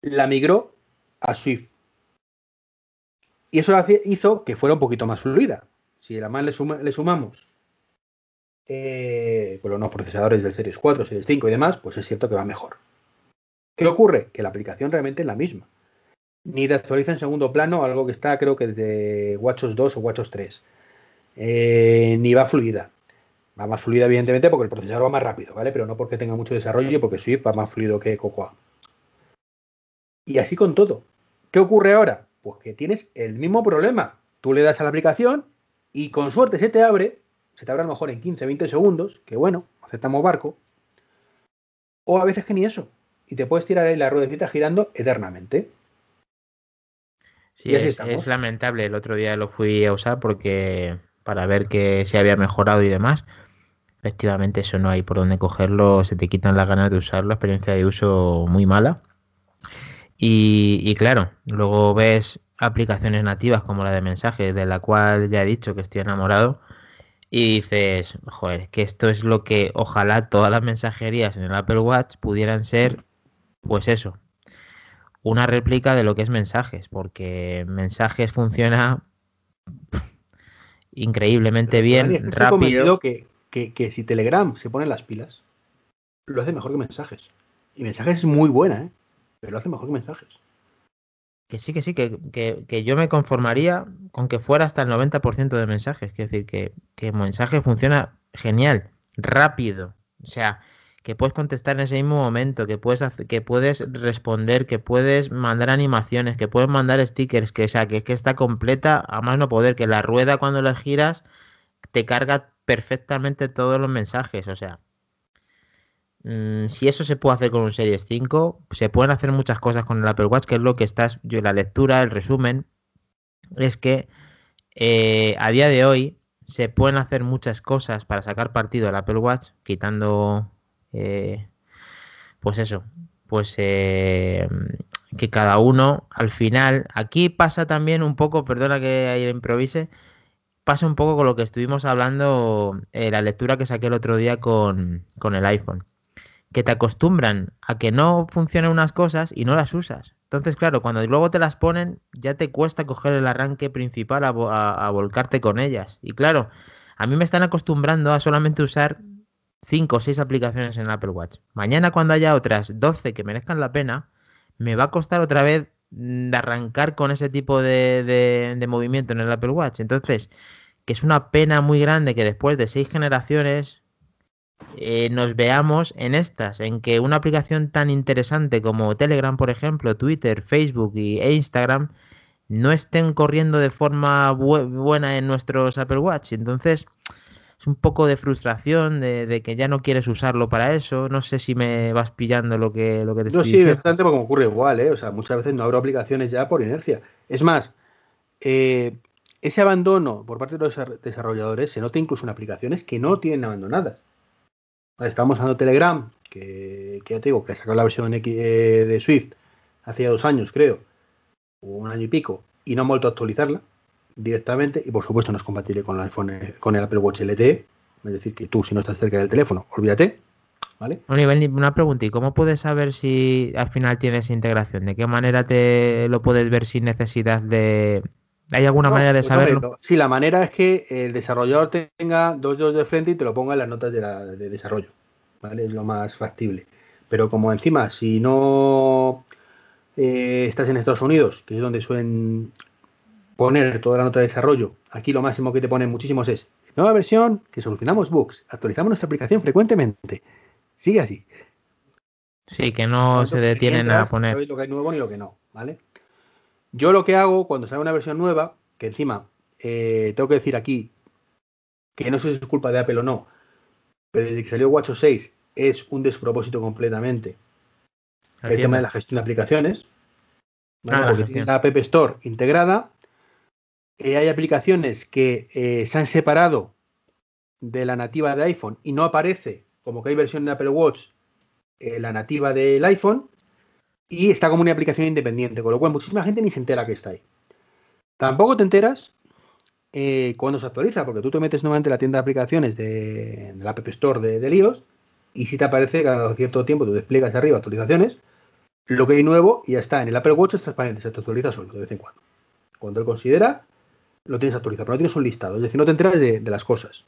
la migró a Swift. Y eso hizo que fuera un poquito más fluida. Si además le, suma, le sumamos eh, pues los procesadores del Series 4, Series 5 y demás, pues es cierto que va mejor. ¿Qué ocurre? Que la aplicación realmente es la misma. Ni te actualiza en segundo plano algo que está creo que de WatchOS 2 o WatchOS 3. Eh, ni va fluida. Va más fluida, evidentemente, porque el procesador va más rápido, ¿vale? Pero no porque tenga mucho desarrollo, porque Swift va más fluido que Cocoa. Y así con todo. ¿Qué ocurre ahora? Pues que tienes el mismo problema. Tú le das a la aplicación y con suerte se te abre, se te abre a lo mejor en 15, 20 segundos, que bueno, aceptamos barco. O a veces que ni eso. Y te puedes tirar ahí la ruedecita girando eternamente. Sí, es, es, lamentable. El otro día lo fui a usar porque para ver que se había mejorado y demás. Efectivamente, eso no hay por dónde cogerlo. Se te quitan las ganas de usarlo. Experiencia de uso muy mala. Y, claro, luego ves aplicaciones nativas como la de mensajes, de la cual ya he dicho que estoy enamorado, y dices, joder, que esto es lo que ojalá todas las mensajerías en el Apple Watch pudieran ser, pues eso, una réplica de lo que es mensajes, porque mensajes funciona increíblemente bien, rápido. Que, que, que si Telegram se pone las pilas, lo hace mejor que mensajes. Y mensajes es muy buena, ¿eh? Pero lo hace mejor que mensajes. Que sí, que sí, que, que, yo me conformaría con que fuera hasta el 90% de mensajes. Es decir, que, que mensaje funciona genial, rápido. O sea, que puedes contestar en ese mismo momento, que puedes hacer, que puedes responder, que puedes mandar animaciones, que puedes mandar stickers, que o sea, que, que está completa, a más no poder, que la rueda cuando la giras te carga perfectamente todos los mensajes, o sea, Mm, si eso se puede hacer con un Series 5, se pueden hacer muchas cosas con el Apple Watch, que es lo que estás, yo la lectura, el resumen, es que eh, a día de hoy se pueden hacer muchas cosas para sacar partido al Apple Watch, quitando, eh, pues eso, pues eh, que cada uno al final, aquí pasa también un poco, perdona que ahí improvise, pasa un poco con lo que estuvimos hablando, la lectura que saqué el otro día con, con el iPhone que te acostumbran a que no funcionen unas cosas y no las usas. Entonces, claro, cuando luego te las ponen, ya te cuesta coger el arranque principal a, volcarte con ellas. Y claro, a mí me están acostumbrando a solamente usar 5 o 6 aplicaciones en Apple Watch. Mañana cuando haya otras 12 que merezcan la pena, me va a costar otra vez mm, arrancar con ese tipo de, de movimiento en el Apple Watch. Entonces, que es una pena muy grande que después de 6 generaciones eh, nos veamos en estas, en que una aplicación tan interesante como Telegram, por ejemplo, Twitter, Facebook y, e Instagram, no estén corriendo de forma buena en nuestros Apple Watch. Entonces, es un poco de frustración de, que ya no quieres usarlo para eso. No sé si me vas pillando lo que, lo que te no, sí, bastante porque ocurre igual, ¿eh? O sea, muchas veces no abro aplicaciones ya por inercia. Es más, eh, ese abandono por parte de los desarrolladores se nota incluso en aplicaciones que no tienen abandonadas. Estamos usando Telegram, que, ya te digo, que sacado la versión eh, de Swift hace dos años, creo, o un año y pico, y no han vuelto a actualizarla directamente, y por supuesto no es compatible con el iPhone, con el Apple Watch LTE, es decir, que tú si no estás cerca del teléfono, olvídate, ¿vale? Una pregunta, ¿y cómo puedes saber si al final tienes integración? ¿De qué manera te lo puedes ver sin necesidad de, ¿Hay alguna manera de saberlo? Sí, la manera es que el desarrollador tenga dos dedos de frente y te lo ponga en las notas de, desarrollo. ¿vale? Es lo más factible. Pero como encima, si no eh, estás en Estados Unidos, que es donde suelen poner toda la nota de desarrollo, aquí lo máximo que te ponen muchísimos es nueva versión, que solucionamos bugs, actualizamos nuestra aplicación frecuentemente. Sigue así. Sí, que no se detienen a poner. No lo que hay nuevo ni lo que no, ¿vale? Yo lo que hago cuando sale una versión nueva, que encima eh, tengo que decir aquí que no sé si es culpa de Apple o no, pero desde que salió WatchOS 6 es un despropósito completamente. El tema de la gestión de aplicaciones. Ah, porque tiene la App Store integrada. Eh, hay aplicaciones que eh, se han separado de la nativa de iPhone y no aparece como que hay versión de Apple Watch eh, la nativa del iPhone y está como una aplicación independiente, con lo cual muchísima gente ni se entera que está ahí. Tampoco te enteras eh, cuando se actualiza, porque tú te metes nuevamente en la tienda de aplicaciones de, la App Store de, de iOS y si te aparece cada cierto tiempo, tú despliegas arriba actualizaciones, lo que hay nuevo y ya está. En el Apple Watch es transparente, se te actualiza solo de vez en cuando. Cuando él considera, lo tienes actualizado, pero no tienes un listado, es decir, no te enteras de las cosas.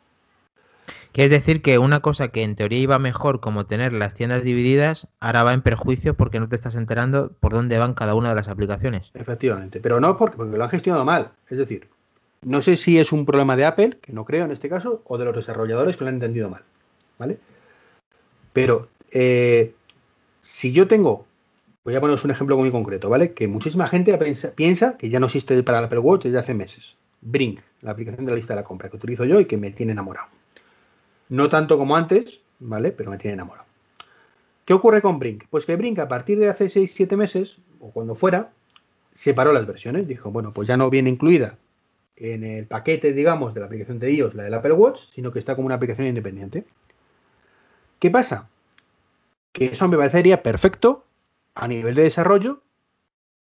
Quiere decir que una cosa que en teoría iba mejor, como tener las tiendas divididas, ahora va en perjuicio porque no te estás enterando por dónde van cada una de las aplicaciones. Efectivamente, pero no porque, lo han gestionado mal. Es decir, no sé si es un problema de Apple, que no creo en este caso, o de los desarrolladores que lo han entendido mal. ¿Vale? Pero eh, si yo tengo, voy a poneros un ejemplo muy concreto, ¿vale? Que muchísima gente piensa, que ya no existe para el Apple Watch desde hace meses. Brink, la aplicación de la lista de la compra que utilizo yo y que me tiene enamorado. No tanto como antes, ¿vale? Pero me tiene enamorado. ¿Qué ocurre con Brink? Pues que Brink a partir de hace 6-7 meses, o cuando fuera, separó las versiones. Dijo, bueno, pues ya no viene incluida en el paquete, digamos, de la aplicación de iOS, la del Apple Watch, sino que está como una aplicación independiente. ¿Qué pasa? Que eso me parecería perfecto a nivel de desarrollo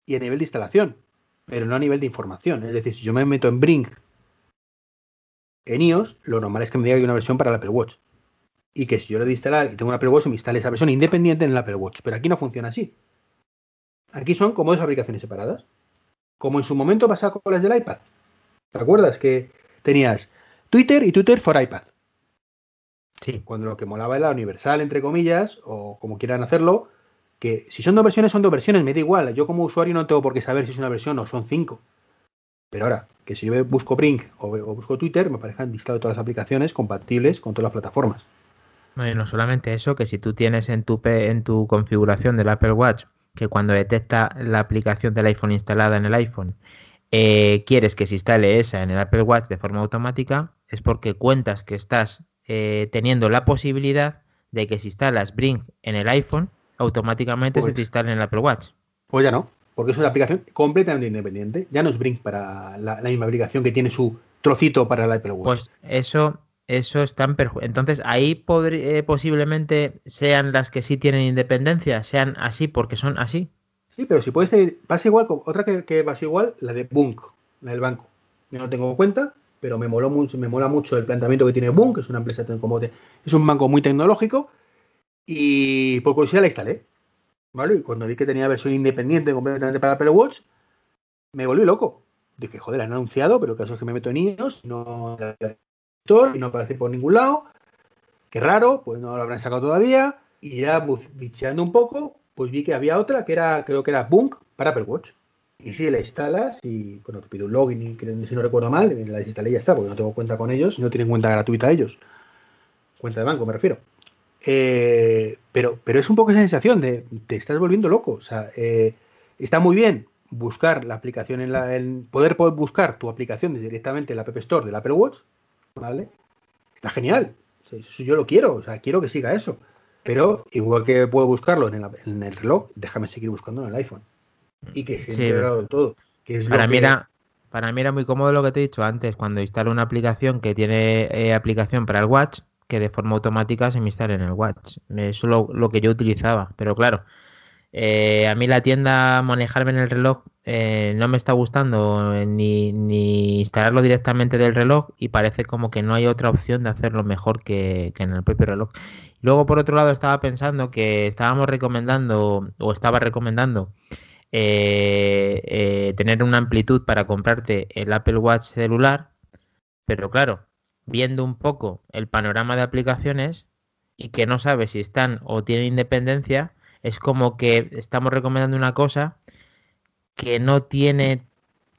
y a nivel de instalación, pero no a nivel de información. Es decir, si yo me meto en Brink en iOS, lo normal es que me diga que hay una versión para el Apple Watch. Y que si yo le doy instalar y tengo un Apple Watch, me instale esa versión independiente en el Apple Watch. Pero aquí no funciona así. Aquí son como dos aplicaciones separadas. Como en su momento pasaba con las del iPad. ¿Te acuerdas? Que tenías Twitter y Twitter for iPad. Sí. Cuando lo que molaba era universal, entre comillas, o como quieran hacerlo, que si son dos versiones, son dos versiones, me da igual. Yo como usuario no tengo por qué saber si es una versión o son cinco. Pero ahora, que si yo busco Brink o, busco Twitter, me aparezcan listado todas las aplicaciones compatibles con todas las plataformas. No, y no solamente eso, que si tú tienes en tu, en tu configuración del Apple Watch que cuando detecta la aplicación del iPhone instalada en el iPhone, eh, quieres que se instale esa en el Apple Watch de forma automática, es porque cuentas que estás eh, teniendo la posibilidad de que si instalas Brink en el iPhone, automáticamente se te pues instale en el Apple Watch. Pues ya no porque es una aplicación completamente independiente. Ya no es Brink para la, misma aplicación que tiene su trocito para el Apple Watch. Pues eso, eso está en Entonces, ahí eh, posiblemente sean las que sí tienen independencia, sean así porque son así. Sí, pero si puedes tener, pasa igual, otra que, que pasa igual, la de Bunk, la del banco. Yo no tengo cuenta, pero me, moló mucho, me mola mucho el planteamiento que tiene Bunk, que es una empresa como es un banco muy tecnológico, y por curiosidad la instalé. ¿Vale? Y cuando vi que tenía versión independiente completamente para Apple Watch, me volví loco. Dije, joder, han anunciado, pero el caso es que me meto en iOS, no y no aparece por ningún lado. Qué raro, pues no lo habrán sacado todavía. Y ya bicheando un poco, pues vi que había otra que era, creo que era Bunk para Apple Watch. Y si la instalas y bueno, te pide un login y si no recuerdo mal, la desinstalé y ya está, porque no tengo cuenta con ellos no tienen cuenta gratuita ellos. Cuenta de banco me refiero. Eh, pero, pero es un poco esa sensación de te estás volviendo loco. O sea, eh, está muy bien buscar la aplicación en la. poder, poder buscar tu aplicación directamente en la App Store del Apple Watch, ¿vale? Está genial. Eso yo lo quiero, o sea, quiero que siga eso. Pero igual que puedo buscarlo en el, reloj, déjame seguir buscando en el iPhone. Y que esté integrado todo. para, mí era, para mí era muy cómodo lo que te he dicho antes, cuando instalo una aplicación que tiene eh, aplicación para el Watch, que de forma automática se me instale en el Watch. Es lo, que yo utilizaba. Pero claro, eh, a mí la tienda manejarme en el reloj eh, no me está gustando eh, ni, ni, instalarlo directamente del reloj y parece como que no hay otra opción de hacerlo mejor que, en el propio reloj. Luego, por otro lado, estaba pensando que estábamos recomendando o estaba recomendando tener una amplitud para comprarte el Apple Watch celular, pero claro, viendo un poco el panorama de aplicaciones y que no sabe si están o tienen independencia, es como que estamos recomendando una cosa que no tiene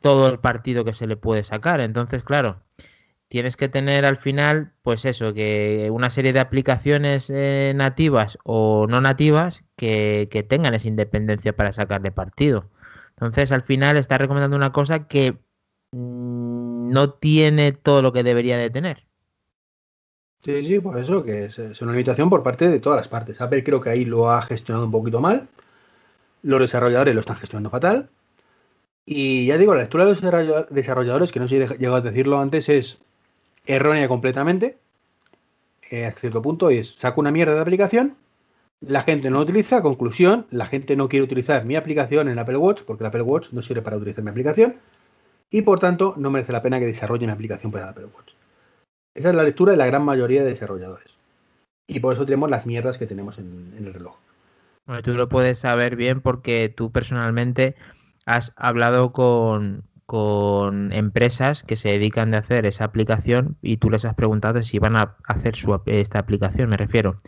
todo el partido que se le puede sacar. Entonces, claro, tienes que tener al final, pues eso, que una serie de aplicaciones eh, nativas o no nativas que, que, tengan esa independencia para sacarle partido. Entonces, al final está recomendando una cosa que mm, no tiene todo lo que debería de tener. Sí, sí, por eso que es, una limitación por parte de todas las partes. Apple creo que ahí lo ha gestionado un poquito mal. Los desarrolladores lo están gestionando fatal. Y ya digo, la lectura de los desarrolladores, que no sé si he llegado a decirlo antes, es errónea completamente. Eh, hasta cierto punto es, saco una mierda de aplicación, la gente no lo utiliza, conclusión, la gente no quiere utilizar mi aplicación en Apple Watch, porque el Apple Watch no sirve para utilizar mi aplicación, y por tanto no merece la pena que desarrolle mi aplicación para el Apple Watch. Esa es la lectura de la gran mayoría de desarrolladores. Y por eso tenemos las mierdas que tenemos en, el reloj. Bueno, tú lo puedes saber bien porque tú personalmente has hablado con, con empresas que se dedican a hacer esa aplicación y tú les has preguntado si van a hacer esta aplicación. Me refiero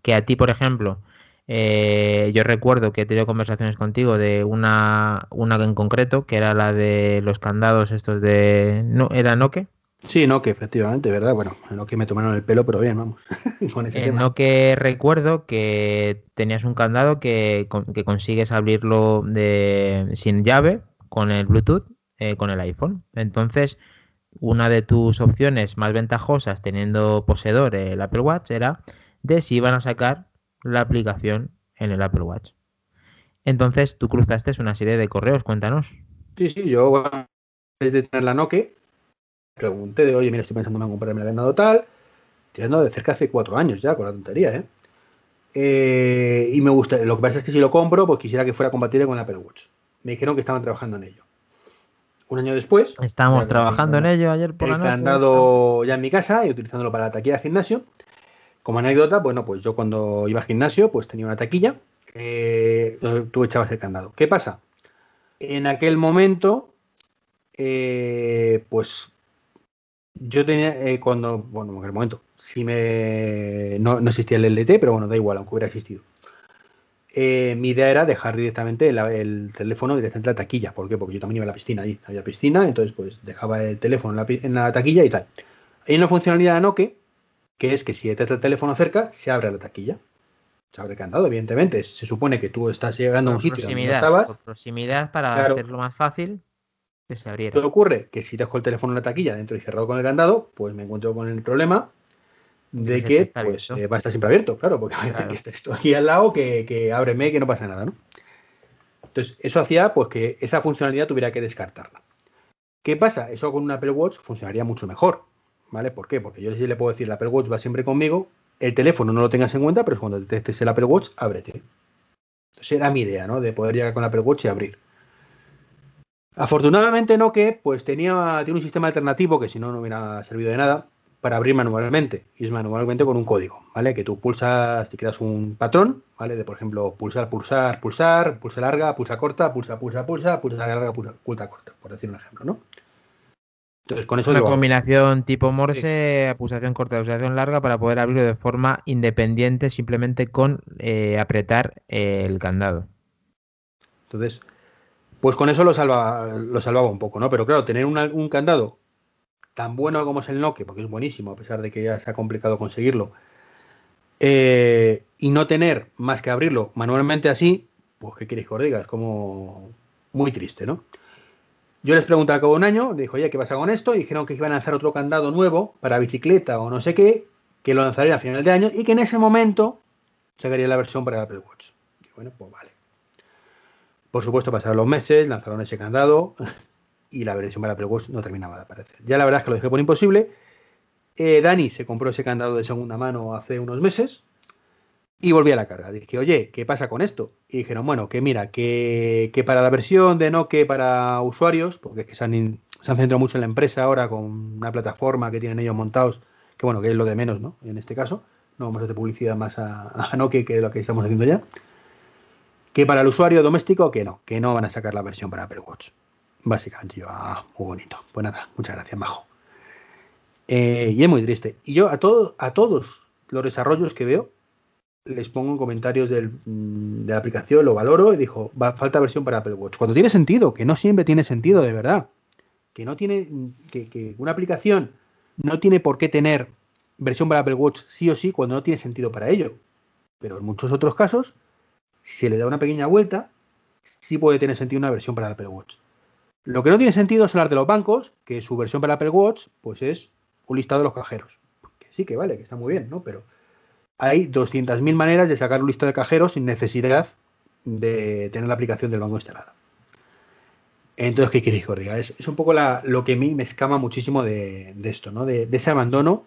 que a ti, por ejemplo, eh, yo recuerdo que he tenido conversaciones contigo de una, una en concreto, que era la de los candados estos de... ¿no? ¿Era Nokia? Sí, Nokia, efectivamente, ¿verdad? Bueno, Nokia me tomaron el pelo, pero bien, vamos. con ese tema. Recuerdo que tenías un candado que, que consigues abrirlo de, sin llave con el Bluetooth, eh, con el iPhone. Entonces, una de tus opciones más ventajosas teniendo poseedor el Apple Watch era de si iban a sacar la aplicación en el Apple Watch. Entonces, tú cruzaste una serie de correos, cuéntanos. Sí, sí, yo, bueno, desde tener la Nokia, pregunté de, oye, mira, estoy pensando en comprarme el candado tal, tirando de cerca hace cuatro años ya, con la tontería, ¿eh? ¿eh? y me gusta, lo que pasa es que si lo compro, pues quisiera que fuera compatible con el Apple Watch. Me dijeron que estaban trabajando en ello. Un año después. Estamos trabajando en ello ayer por la noche. andado ya en mi casa y utilizándolo para la taquilla de gimnasio. Como anécdota, bueno, pues yo cuando iba al gimnasio, pues tenía una taquilla, eh, tú echabas el candado. ¿Qué pasa? En aquel momento, eh, pues yo tenía, eh, cuando, bueno, en el momento, si me, no, existía el LT, pero bueno, da igual, aunque hubiera existido. Eh, mi idea era dejar directamente el, el, teléfono directamente en la taquilla. ¿Por qué? Porque yo también iba a la piscina allí. Había piscina, entonces pues dejaba el teléfono en la, en la taquilla y tal. Hay una funcionalidad de Nokia que es que si te el teléfono cerca, se abre la taquilla. Se abre el candado, evidentemente. Se supone que tú estás llegando por a un sitio donde no estabas. Por proximidad para claro. hacerlo más fácil que se abriera. ¿Qué ocurre? Que si dejo el teléfono en la taquilla dentro y cerrado con el candado, pues me encuentro con el problema de que pues, eh, va a estar siempre abierto, claro, porque claro. que esto aquí al lado, que, que ábreme, que no pasa nada, ¿no? Entonces, eso hacía pues que esa funcionalidad tuviera que descartarla. ¿Qué pasa? Eso con un Apple Watch funcionaría mucho mejor, ¿vale? ¿Por qué? Porque yo sí le puedo decir, el Apple Watch va siempre conmigo, el teléfono no lo tengas en cuenta, pero cuando detectes el Apple Watch, ábrete. Entonces era mi idea, ¿no? De poder llegar con el Apple Watch y abrir. Afortunadamente Nokia pues tenía, tiene un sistema alternativo que si no no hubiera servido de nada para abrir manualmente y es manualmente con un código, ¿vale? Que tú pulsas, te creas un patrón, ¿vale? De por ejemplo pulsar, pulsar, pulsar, pulsa larga, pulsa corta, pulsa, pulsa, pulsa, pulsa larga, pulsa, corta, por decir un ejemplo, ¿no? Entonces con eso una combinación tipo Morse, sí. pulsación corta, pulsación larga para poder abrirlo de forma independiente simplemente con eh, apretar eh, el candado. Entonces pues con eso lo salvaba, lo salvaba un poco, ¿no? Pero claro, tener un candado tan bueno como es el Nokia, porque es buenísimo, a pesar de que ya se ha complicado conseguirlo, eh, y no tener más que abrirlo manualmente así, pues qué queréis que os diga, es como muy triste, ¿no? Yo les pregunté al cabo de un año, dijo, oye, ¿qué pasa con esto? Y dijeron que iban a lanzar otro candado nuevo para bicicleta o no sé qué, que lo lanzarían a final de año y que en ese momento sacaría la versión para el Apple Watch. Y bueno, pues vale. Por supuesto, pasaron los meses, lanzaron ese candado y la versión para Apple Watch no terminaba de aparecer. Ya la verdad es que lo dejé por imposible. Eh, Dani se compró ese candado de segunda mano hace unos meses y volví a la carga. Dije, oye, ¿qué pasa con esto? Y dijeron, bueno, que mira, que, que para la versión de Nokia para usuarios, porque es que se han, se han, centrado mucho en la empresa ahora con una plataforma que tienen ellos montados, que bueno, que es lo de menos, ¿no? En este caso, no vamos a hacer publicidad más a, a Nokia que lo que estamos haciendo ya que para el usuario doméstico que no, que no van a sacar la versión para Apple Watch. Básicamente yo, ah, muy bonito. Pues nada, muchas gracias, Majo. Eh, y es muy triste. Y yo a, todo, a todos los desarrollos que veo, les pongo en comentarios mm, de la aplicación, lo valoro y dijo, falta versión para Apple Watch. Cuando tiene sentido, que no siempre tiene sentido, de verdad. Que no tiene, que, que una aplicación no tiene por qué tener versión para Apple Watch sí o sí cuando no tiene sentido para ello. Pero en muchos otros casos, si se le da una pequeña vuelta, sí puede tener sentido una versión para Apple Watch. Lo que no tiene sentido es hablar de los bancos, que su versión para Apple Watch, pues es un listado de los cajeros. Que sí, que vale, que está muy bien, ¿no? Pero hay 200.000 maneras de sacar un listado de cajeros sin necesidad de tener la aplicación del banco instalada. Entonces, ¿qué queréis que os diga? Es, un poco lo que a mí me escama muchísimo de, esto, ¿no? De, ese abandono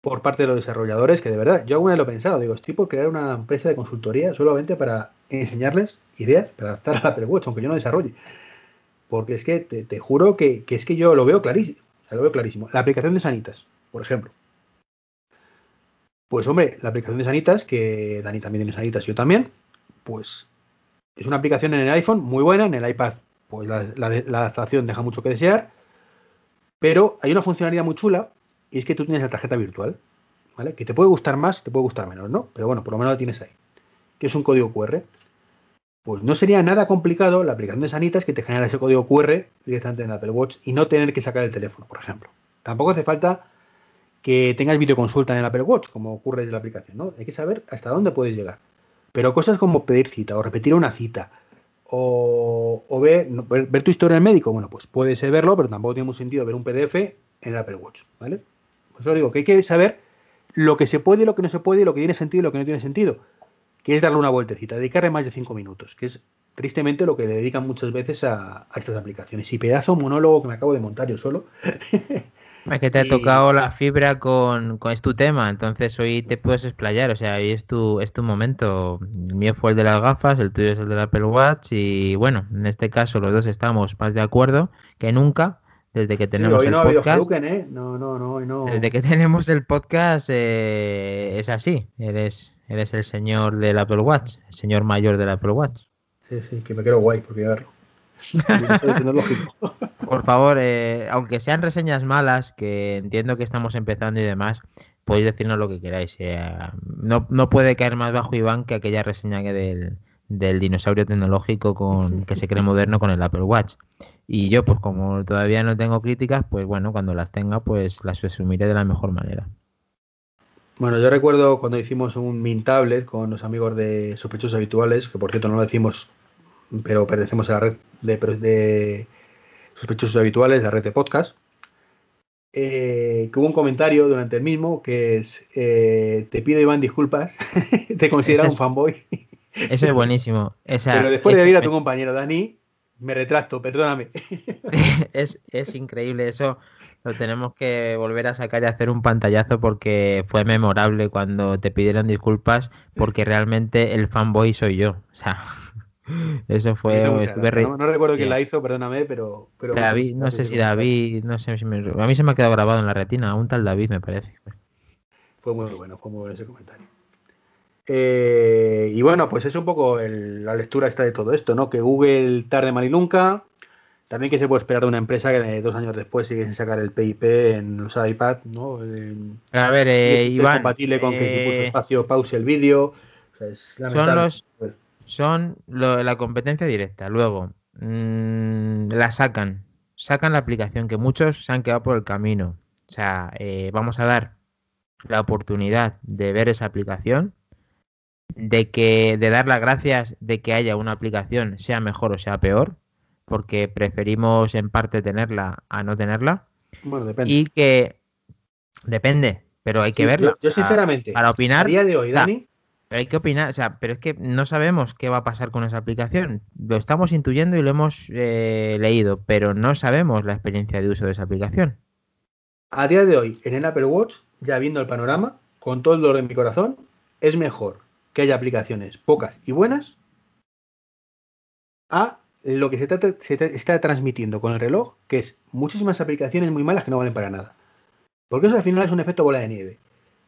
por parte de los desarrolladores, que de verdad, yo alguna vez lo he pensado, digo, estoy por crear una empresa de consultoría solamente para enseñarles ideas para adaptar a la Apple aunque yo no desarrolle. Porque es que te, juro que, es que yo lo veo clarísimo. lo veo clarísimo. La aplicación de Sanitas, por ejemplo. Pues hombre, la aplicación de Sanitas, que Dani también tiene Sanitas, yo también, pues es una aplicación en el iPhone muy buena, en el iPad, pues la, la adaptación deja mucho que desear, pero hay una funcionalidad muy chula y es que tú tienes la tarjeta virtual, ¿vale? Que te puede gustar más, te puede gustar menos, ¿no? Pero bueno, por lo menos la tienes ahí, que es un código QR. Pues no sería nada complicado la aplicación de Sanitas que te genera ese código QR directamente en Apple Watch y no tener que sacar el teléfono, por ejemplo. Tampoco hace falta que tengas videoconsulta en el Apple Watch, como ocurre desde la aplicación, ¿no? Hay que saber hasta dónde puedes llegar. Pero cosas como pedir cita o repetir una cita o, ver, ver, tu historia en el médico, bueno, pues puede ser verlo, pero tampoco tiene mucho sentido ver un PDF en el Apple Watch, ¿vale? Pues os digo que hay que saber lo que se puede, lo que no se puede, lo que tiene sentido y lo que no tiene sentido que es darle una vueltecita, dedicarle más de cinco minutos, que es tristemente lo que dedican muchas veces a, estas aplicaciones. Y pedazo monólogo que me acabo de montar yo solo. Es que te ha tocado la fibra con, con, es tu tema, entonces hoy te puedes explayar, o sea, hoy es tu, es tu momento. El mío fue el de las gafas, el tuyo es el del Apple Watch y bueno, en este caso los dos estamos más de acuerdo que nunca desde que tenemos el podcast. ¿eh? No, no, no, no, Desde que tenemos el podcast eh, es así. Eres, eres el señor del Apple Watch, el señor mayor del Apple Watch. Sí, sí, que me quiero guay porque verlo. Por favor, eh, aunque sean reseñas malas, que entiendo que estamos empezando y demás, podéis decirnos lo que queráis. no, no puede caer más bajo Iván que aquella reseña que del, del dinosaurio tecnológico con que se cree moderno con el Apple Watch. Y yo, pues como todavía no tengo críticas, pues bueno, cuando las tenga, pues las asumiré de la mejor manera. Bueno, yo recuerdo cuando hicimos un Mint Tablet con los amigos de Sospechosos Habituales, que por cierto no lo decimos, pero pertenecemos a la red de, Sospechosos Habituales, la red de podcast, eh, que hubo un comentario durante el mismo que es, eh, te pido Iván disculpas, te considera un fanboy. Eso es buenísimo. Pero después de oír a tu compañero Dani, me retracto, perdóname. es, increíble eso. Lo tenemos que volver a sacar y hacer un pantallazo porque fue memorable cuando te pidieron disculpas porque realmente el fanboy soy yo. O sea, eso fue... no, recuerdo quién la hizo, perdóname, pero... David, no sé si David, no sé si me, a mí se me ha quedado grabado en la retina, un tal David me parece. Fue muy bueno, fue muy bueno ese comentario. Eh, y bueno, pues es un poco la lectura esta de todo esto, ¿no? Que Google tarde mal y nunca. También que se puede esperar de una empresa que dos años después sigue sin sacar el PIP en los iPad, ¿no? a ver, eh, Iván, compatible con que si puso eh, espacio pause el vídeo. son los, son la competencia directa. Luego, mm, la sacan. Sacan la aplicación, que muchos se han quedado por el camino. O sea, vamos a dar la oportunidad de ver esa aplicación de que de dar las gracias de que haya una aplicación sea mejor o sea peor, porque preferimos en parte tenerla a no tenerla. Bueno, depende. Y que depende, pero hay que verla. Yo, sinceramente, para opinar, a día de hoy, Dani, hay que opinar, o sea, pero es que no sabemos qué va a pasar con esa aplicación. Lo estamos intuyendo y lo hemos eh, leído, pero no sabemos la experiencia de uso de esa aplicación. A día de hoy, en el Apple Watch, ya viendo el panorama, con todo el dolor en mi corazón, es mejor que haya aplicaciones pocas y buenas a lo que se, está transmitiendo con el reloj, que es muchísimas aplicaciones muy malas que no valen para nada. Porque eso al final es un efecto bola de nieve.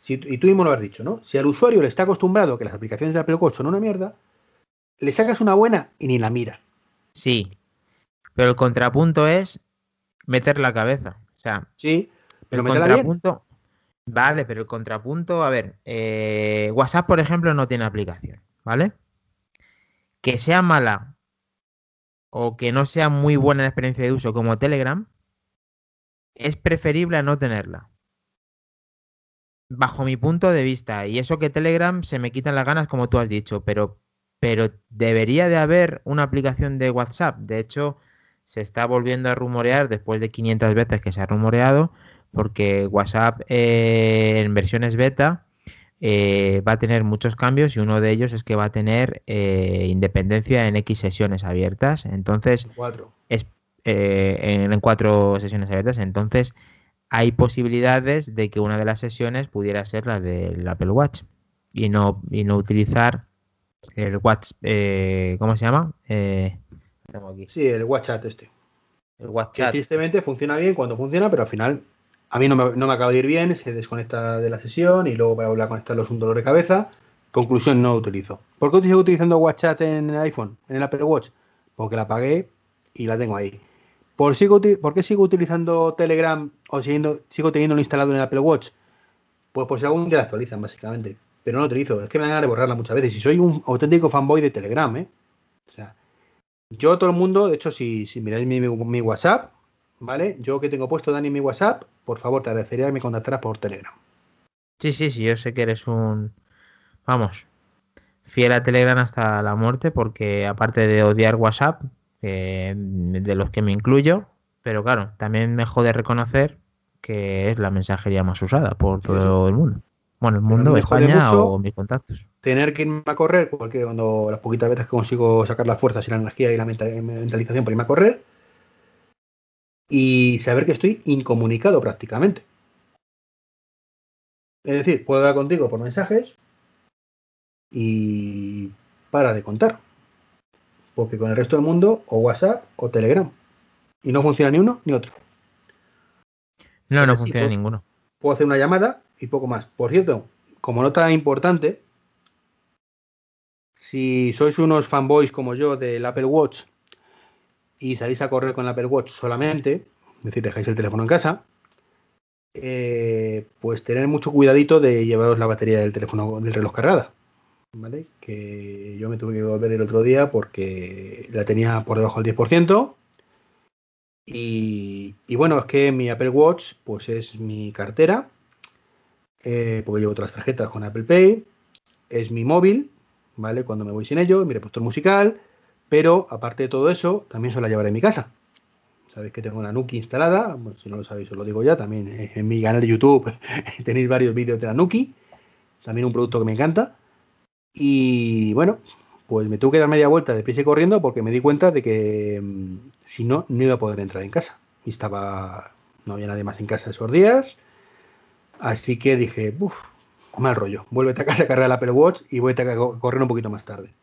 Y tú mismo lo has dicho, ¿no? Si al usuario le está acostumbrado que las aplicaciones de Apple Watch son una mierda, le sacas una buena y ni la mira. Sí, pero el contrapunto es meter la cabeza. O sea, sí, pero el contrapunto, Vale, pero el contrapunto, a ver, eh, WhatsApp, por ejemplo, no tiene aplicación, ¿vale? Que sea mala o que no sea muy buena la experiencia de uso como Telegram, es preferible a no tenerla. Bajo mi punto de vista. Y eso que Telegram se me quitan las ganas, como tú has dicho, pero, pero debería de haber una aplicación de WhatsApp. De hecho, se está volviendo a rumorear después de 500 veces que se ha rumoreado, porque WhatsApp eh, en versiones beta eh, va a tener muchos cambios y uno de ellos es que va a tener eh, independencia en X sesiones abiertas. Entonces, Cuatro. es, en, en cuatro sesiones abiertas. Entonces, hay posibilidades de que una de las sesiones pudiera ser la del Apple Watch y no, y no utilizar el Watch, ¿cómo se llama? tengo aquí. Sí, el WhatsApp este. El Que WhatsApp. tristemente funciona bien cuando funciona, pero al final a mí no me, no me acaba de ir bien, se desconecta de la sesión y luego para volver a conectarlo es un dolor de cabeza. Conclusión, no lo utilizo. ¿Por qué sigo utilizando WhatsApp en el iPhone, en el Apple Watch? Porque la pagué y la tengo ahí. ¿Por, sigo, uti- ¿Por qué sigo utilizando Telegram o siguiendo, sigo teniéndolo instalado en el Apple Watch? Pues por si algún día la actualizan, básicamente. Pero no lo utilizo. Es que me dan de borrarla muchas veces. Y soy un auténtico fanboy de Telegram, ¿eh? O sea, yo, todo el mundo, de hecho, si, si miráis mi, mi WhatsApp, ¿vale? Yo que tengo puesto, Dani, en mi WhatsApp, por favor, te agradecería que me contactaras por Telegram. Sí, sí, sí, yo sé que eres un, vamos, fiel a Telegram hasta la muerte, porque aparte de odiar WhatsApp, que- de los que me incluyo, pero claro, también me jode reconocer que es la mensajería más usada por Sí, todo el mundo. Bueno, el mundo, España mucho- o mis contactos. Tener que irme a correr, porque cuando las poquitas veces que consigo sacar las fuerzas y la energía y la menta- mentalización para irme a correr, y saber que estoy incomunicado prácticamente. Es decir, puedo hablar contigo por mensajes y para de contar. Porque con el resto del mundo, o WhatsApp o Telegram. Y no funciona ni uno ni otro. No, no funciona pues- ninguno. puedo hacer una llamada y poco más. Por cierto, como nota importante, si sois unos fanboys como yo del Apple Watch y salís a correr con el Apple Watch solamente, es decir, dejáis el teléfono en casa, eh, pues tener mucho cuidadito de llevaros la batería del teléfono del reloj cargada. ¿Vale? Que yo me tuve que volver el otro día porque la tenía por debajo del 10%. Y, bueno, es que mi Apple Watch pues es mi cartera, eh, porque llevo otras tarjetas con Apple Pay, es mi móvil, ¿vale? Cuando me voy sin ello, mi reproductor musical, pero aparte de todo eso, también se la llevaré en mi casa. Sabéis que tengo una Nuki instalada, bueno, si no lo sabéis os lo digo ya, también eh, en mi canal de YouTube tenéis varios vídeos de la Nuki, también un producto que me encanta. Y bueno, pues me tuve que dar media vuelta de prisa y corriendo porque me di cuenta de que mm, si no, no iba a poder entrar en casa. Y estaba, no había nadie más en casa esos días. Así que dije, uff, mal rollo. Vuélvete a casa a cargar el Apple Watch y voy a co- correr un poquito más tarde.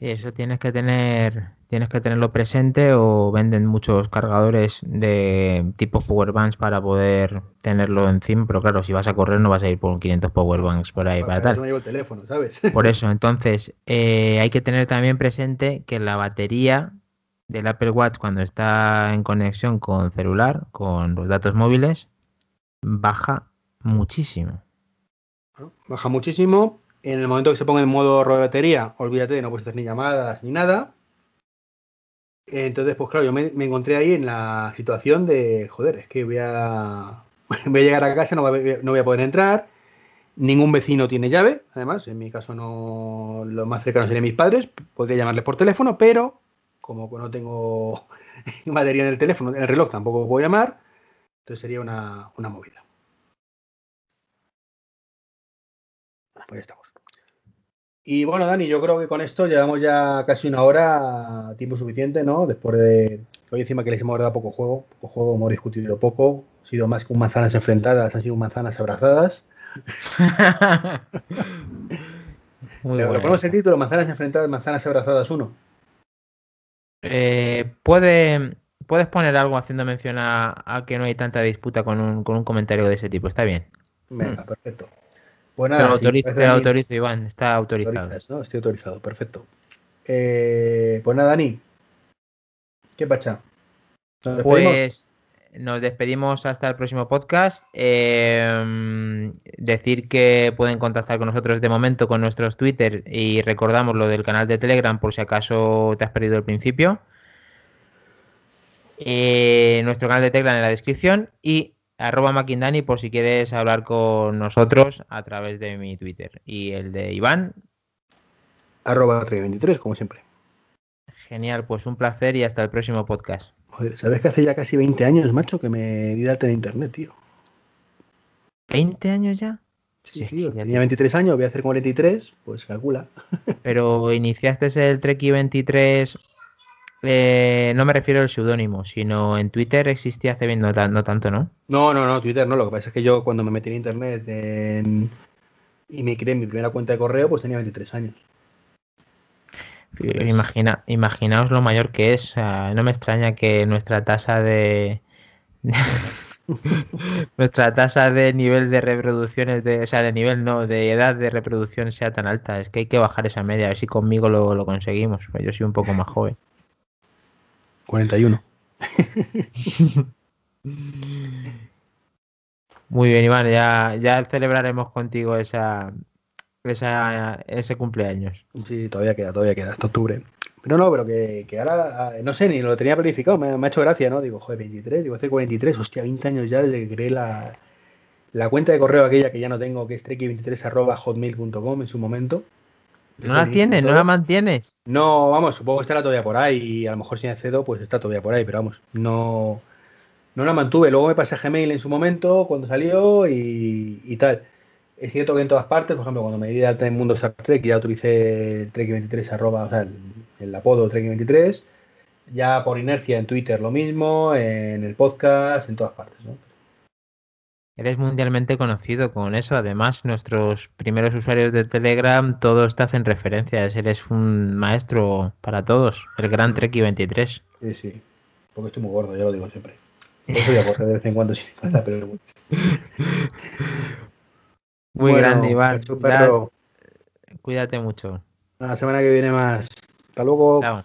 Y eso tienes que tener, tienes que tenerlo presente o venden muchos cargadores de tipo powerbanks para poder tenerlo encima, pero claro, si vas a correr no vas a ir por 500 powerbanks por ahí para Para eso tal. me llevo el teléfono, ¿sabes? Por eso, entonces, eh, hay que tener también presente que la batería del Apple Watch cuando está en conexión con celular, con los datos móviles, baja muchísimo. ¿no? Baja muchísimo. En el momento que se ponga en modo ahorro de batería, olvídate, no puedes hacer ni llamadas ni nada. Entonces, pues claro, yo me, encontré ahí en la situación de, joder, es que voy a, voy a llegar a casa, no voy a, poder entrar. Ningún vecino tiene llave, además, en mi caso no, lo más cercano serían mis padres, podría llamarles por teléfono, pero como no tengo batería en el teléfono, en el reloj tampoco puedo llamar, entonces sería una, una movida. Pues ya estamos. Y bueno, Dani, yo creo que con esto llevamos ya casi una hora, tiempo suficiente, ¿no? Después de hoy encima que les hemos dado poco juego, poco juego, hemos discutido poco, ha sido más que un manzanas enfrentadas, han sido manzanas abrazadas. Muy Le, ponemos el título, manzanas enfrentadas, manzanas abrazadas 1. Eh, puede, puedes poner algo haciendo mención a, a que no hay tanta disputa con un, con un comentario de ese tipo. Está bien. Venga, perfecto. Pues Te lo autorizo, te lo autorizo, Iván. Está autorizado. ¿no? Estoy autorizado, perfecto. Eh, pues nada, Dani. ¿Qué pacha? ¿Nos? Pues nos despedimos hasta el próximo podcast. Em, decir que pueden contactar con nosotros de momento con nuestros Twitter y recordamos lo del canal de Telegram por si acaso te has perdido el principio. Eh, nuestro canal de Telegram en la descripción y arroba Maquindani por si quieres hablar con nosotros a través de mi Twitter. Y el de Iván. Arroba 323, como siempre. Genial, pues un placer y hasta el próximo podcast. Joder, ¿sabes que hace ya casi 20 años, macho, que me di de alta en internet, tío? ¿20 años ya? Sí, tío, tenía 23 años, voy a hacer 43, pues calcula. Pero iniciaste el Treki 23, eh, no me refiero al seudónimo, sino en Twitter existía hace no, no tanto, ¿no? No, no, no, Twitter no, lo que pasa es que yo cuando me metí en internet y me creé mi primera cuenta de correo, pues tenía 23 años. Imagina, imaginaos lo mayor que es. no me extraña que nuestra tasa de. nuestra tasa de nivel de reproducciones, de, o sea, de nivel no, de edad de reproducción sea tan alta. Es que hay que bajar esa media, a ver si conmigo lo, lo conseguimos. Pues yo soy un poco más joven. 41. Muy bien, Iván, ya, ya celebraremos contigo esa, ese cumpleaños. Sí, todavía queda, todavía queda, hasta octubre. Pero no, pero que, ahora, no sé, ni lo tenía planificado, me, ha hecho gracia, ¿no? Digo, joder, 23, digo, hace 43, hostia, 20 años ya desde que creé la, la cuenta de correo aquella que ya no tengo, que es treki23 en su momento. ¿No la tienes? ¿No la mantienes? No, vamos, supongo que estará todavía por ahí y a lo mejor si accedo, pues está todavía por ahí, pero vamos, no, no la mantuve. Luego me pasé a Gmail en su momento, cuando salió y, y tal. Es cierto que en todas partes, por ejemplo, cuando me di de alta en Mundo Star Trek, ya utilicé Trek23 arroba, o sea, el, apodo Trek23. Ya por inercia en Twitter lo mismo, en el podcast, en todas partes, ¿no? Eres mundialmente conocido con eso. Además, nuestros primeros usuarios de Telegram, todos te hacen referencias. Eres un maestro para todos. El gran Treki 23. Sí, sí. Porque estoy muy gordo, ya lo digo siempre. No voy a de vez en cuando si pero Muy grande, Iván. Cuídate mucho. La semana que viene más. Hasta luego. Chao.